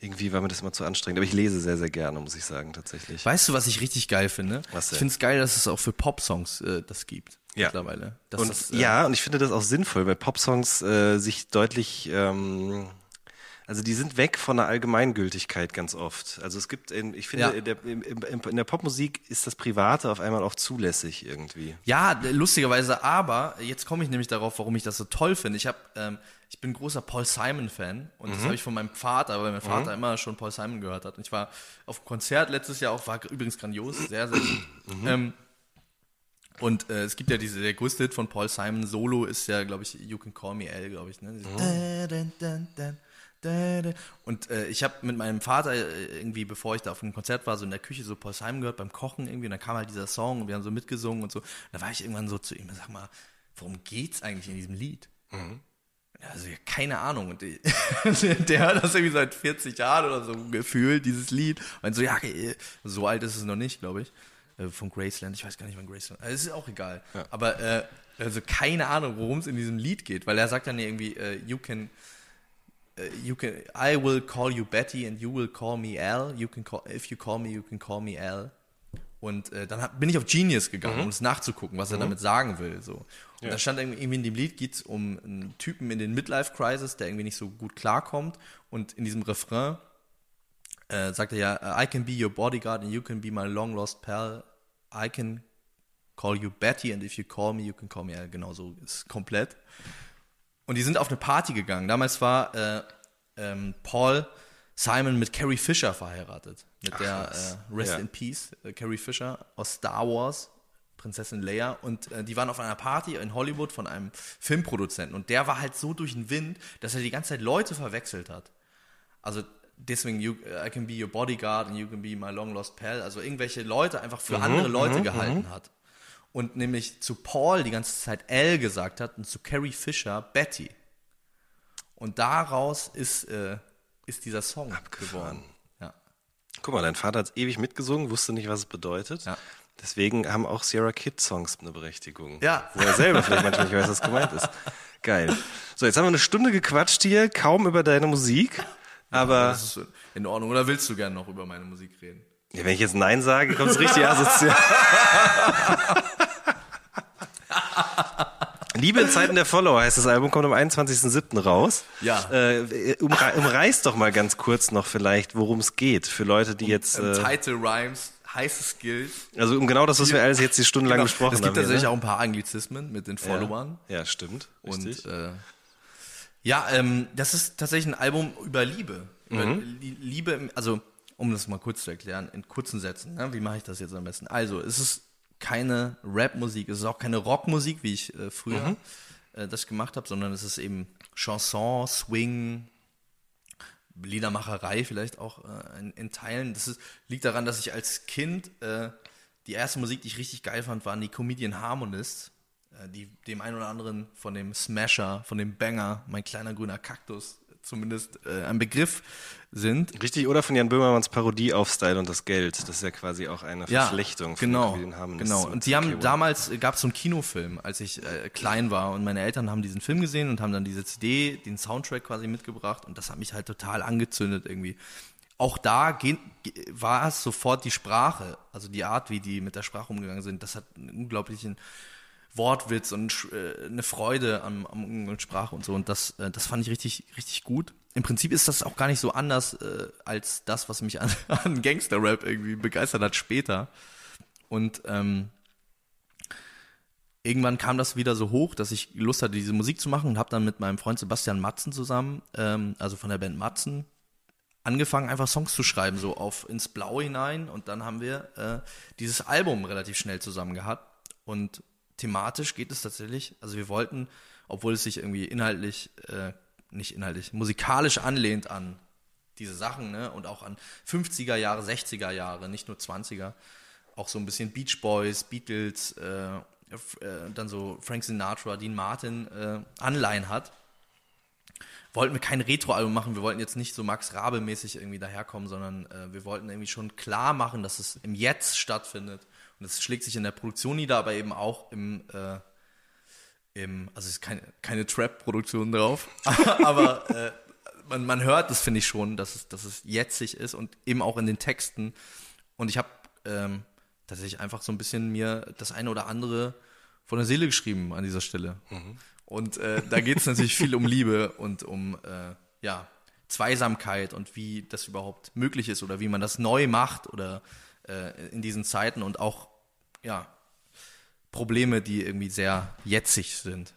irgendwie war mir das immer zu anstrengend. Aber ich lese sehr, sehr gerne, muss ich sagen, tatsächlich. Weißt du, was ich richtig geil finde? Was denn? Ich finde es geil, dass es auch für Popsongs äh, das gibt. Ja. Mittlerweile. Dass Und das, äh, ja, und ich finde das auch sinnvoll, weil Popsongs äh, sich deutlich, ähm, also die sind weg von der Allgemeingültigkeit ganz oft. Also es gibt, in, ich finde, Ja. in, der, im- in der Popmusik ist das Private auf einmal auch zulässig irgendwie. Ja, lustigerweise, aber jetzt komme ich nämlich darauf, warum ich das so toll finde. Ich habe, ähm, ich bin großer Paul Simon Fan und Mhm. das habe ich von meinem Vater, weil mein Vater immer schon Paul Simon gehört hat. Und ich war auf einem Konzert letztes Jahr auch, war übrigens grandios, sehr sehr gut. Mhm. Ähm, und äh, es gibt ja diese, der größte Hit von Paul Simon Solo ist ja, glaube ich, You Can Call Me L, glaube ich. Ne? Diese da, da, da. Und äh, ich habe mit meinem Vater äh, irgendwie, bevor ich da auf einem Konzert war, so in der Küche so Paul Simon gehört beim Kochen irgendwie. Und dann kam halt dieser Song und wir haben so mitgesungen und so. Und da war ich irgendwann so zu ihm, sag mal, worum geht's eigentlich in diesem Lied? Also ja, keine Ahnung. Und die, (laughs) der hört das irgendwie seit 40 Jahren oder so gefühlt, dieses Lied. Und so, ja, äh, so alt ist es noch nicht, glaube ich. Äh, Von Graceland. Ich weiß gar nicht, wann Graceland. Also, es ist auch egal. Aber äh, also keine Ahnung, worum es in diesem Lied geht, weil er sagt dann irgendwie, äh, you can äh, you can I will call you Betty and you will call me Al. You can call if you call me, you can call me Al. Und äh, dann hab, bin ich auf Genius gegangen, um es nachzugucken, was er damit sagen will. So. Und da stand irgendwie in dem Lied geht's um einen Typen in den Midlife Crisis, der irgendwie nicht so gut klarkommt. Und in diesem Refrain äh, sagt er ja, I can be your bodyguard and you can be my long lost pal. I can call you Betty and if you call me, you can call me Al. Genau so ist komplett. Und die sind auf eine Party gegangen. Damals war äh, ähm, Paul Simon mit Carrie Fisher verheiratet. Mit der was. äh, Rest Ja. in Peace, äh, Carrie Fisher aus Star Wars, Prinzessin Leia. Und äh, die waren auf einer Party in Hollywood von einem Filmproduzenten. Und der war halt so durch den Wind, dass er die ganze Zeit Leute verwechselt hat. Also deswegen, you, I can be your bodyguard and you can be my long lost pal. Also irgendwelche Leute einfach für andere Leute gehalten hat. Und nämlich zu Paul die ganze Zeit L gesagt hat und zu Carrie Fisher Betty. Und daraus ist, äh, ist dieser Song geworden. Ja. Guck mal, dein Vater hat ewig mitgesungen, wusste nicht, was es bedeutet. Ja. Deswegen haben auch Sierra Kid Songs eine Berechtigung. Ja. Wo er selber vielleicht manchmal nicht weiß, was gemeint ist. Geil. So, jetzt haben wir eine Stunde gequatscht hier, kaum über deine Musik. Aber Das ist in Ordnung. Oder willst du gerne noch über meine Musik reden? ja, wenn ich jetzt Nein sage, kommt es richtig asozial. (laughs) (laughs) Liebe in Zeiten der Follower heißt das Album, kommt am 21.07. raus. Ja. Äh, umre umreiß doch mal ganz kurz noch vielleicht, worum es geht, für Leute, die jetzt, äh, Title Rhymes, heiße Skills. also um genau das, was wir alles jetzt die Stunde lang Genau. besprochen Es gibt haben. hier, tatsächlich ne? auch ein paar Anglizismen mit den Followern. Ja, ja stimmt. Richtig. Und äh, ja, ähm, das ist tatsächlich ein Album über Liebe. Über Mhm. Li- Liebe, also um das mal kurz zu erklären, in kurzen Sätzen. Ne? Wie mache ich das jetzt am besten? Also, es ist keine Rap-Musik, es ist auch keine Rockmusik, wie ich äh, früher Mhm. äh, das gemacht habe, sondern es ist eben Chanson, Swing, Liedermacherei vielleicht auch äh, in, in Teilen. Das ist, liegt daran, dass ich als Kind äh, die erste Musik, die ich richtig geil fand, waren die Comedian Harmonists. äh, die dem einen oder anderen von dem Smasher, von dem Banger, mein kleiner grüner Kaktus, zumindest äh, ein Begriff sind. Richtig, oder von Jan Böhmermanns Parodie auf Style und das Geld. Das ist ja quasi auch eine Verflechtung von genau, Comedian Harmonies genau. Und die haben damals gab es so einen Kinofilm, als ich äh, klein war und meine Eltern haben diesen Film gesehen und haben dann diese CD, den Soundtrack quasi mitgebracht und das hat mich halt total angezündet irgendwie. Auch da war es sofort die Sprache, also die Art, wie die mit der Sprache umgegangen sind. Das hat einen unglaublichen Wortwitz und äh, eine Freude Umgang mit Sprache und so. Und das, äh, das fand ich richtig, richtig gut. Im Prinzip ist das auch gar nicht so anders äh, als das, was mich an, (laughs) an Gangster-Rap irgendwie begeistert hat später. Und ähm, irgendwann kam das wieder so hoch, dass ich Lust hatte, diese Musik zu machen und habe dann mit meinem Freund Sebastian Matzen zusammen, ähm, also von der Band Matzen, angefangen, einfach Songs zu schreiben, so auf ins Blaue hinein. Und dann haben wir äh, dieses Album relativ schnell zusammen gehabt. Und thematisch geht es tatsächlich, also wir wollten, obwohl es sich irgendwie inhaltlich, äh, nicht inhaltlich, musikalisch anlehnt an diese Sachen, ne? Und auch an 50er Jahre, 60er Jahre, nicht nur 20er. Auch so ein bisschen Beach Boys, Beatles, äh, äh, dann so Frank Sinatra, Dean Martin äh, Anleihen hat wollten wir kein Retro-Album machen, wir wollten jetzt nicht so Max Rabe-mäßig irgendwie daherkommen, sondern äh, wir wollten irgendwie schon klar machen, dass es im Jetzt stattfindet. Und das schlägt sich in der Produktion nieder, aber eben auch im, äh, im also es ist keine, keine Trap-Produktion drauf, (laughs) aber äh, man, man hört das, finde ich schon, dass es, dass es jetzig ist und eben auch in den Texten. Und ich habe ähm, tatsächlich einfach so ein bisschen mir das eine oder andere von der Seele geschrieben an dieser Stelle. Und äh, da geht es natürlich viel um Liebe und um äh, ja, Zweisamkeit und wie das überhaupt möglich ist oder wie man das neu macht oder äh, in diesen Zeiten und auch ja, Probleme, die irgendwie sehr jetzig sind.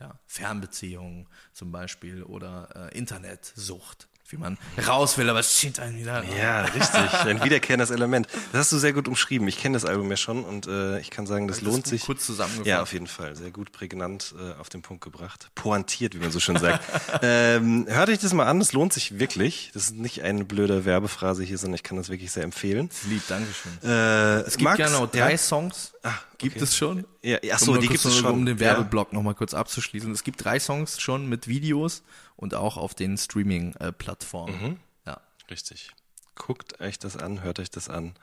Ja, Fernbeziehungen zum Beispiel oder äh, Internetsucht, wie man raus will, aber es schiebt einen wieder. Ja, richtig. Ein wiederkehrendes Element. Das hast du sehr gut umschrieben. Ich kenne das Album ja schon und äh, ich kann sagen, das Das lohnt sich. kurz zusammengefasst. Ja, auf jeden Fall. Sehr gut prägnant äh, auf den Punkt gebracht. Pointiert, wie man so schön sagt. (laughs) ähm, hört euch das mal an, das lohnt sich wirklich. Das ist nicht eine blöde Werbephrase hier, sondern ich kann das wirklich sehr empfehlen. Lieb, Dankeschön. Äh, Es gibt genau drei Songs. Ah, Gibt okay. es schon? Ja, ja, ach Um die gibt es schon. Um den Ja. Werbeblock nochmal kurz abzuschließen. Es gibt drei Songs schon mit Videos und auch auf den Streaming-Plattformen. Mhm. Ja. Richtig. Guckt euch das an, hört euch das an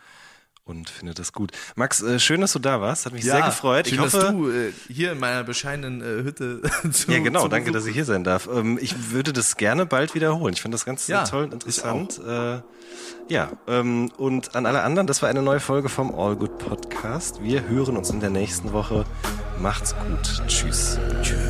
und findet das gut. Max, äh, schön, dass du da warst. Hat mich sehr gefreut. Schön, ich hoffe, dass du äh, hier in meiner bescheidenen äh, Hütte (laughs) zu, Ja, genau, zu danke, dass ich hier sein darf. Ähm, ich würde das gerne bald wiederholen. Ich finde das ganz Ja, toll und interessant. Äh, ja, ähm, und an alle anderen, das war eine neue Folge vom All Good Podcast. Wir hören uns in der nächsten Woche. Macht's gut. Tschüss. Tschüss.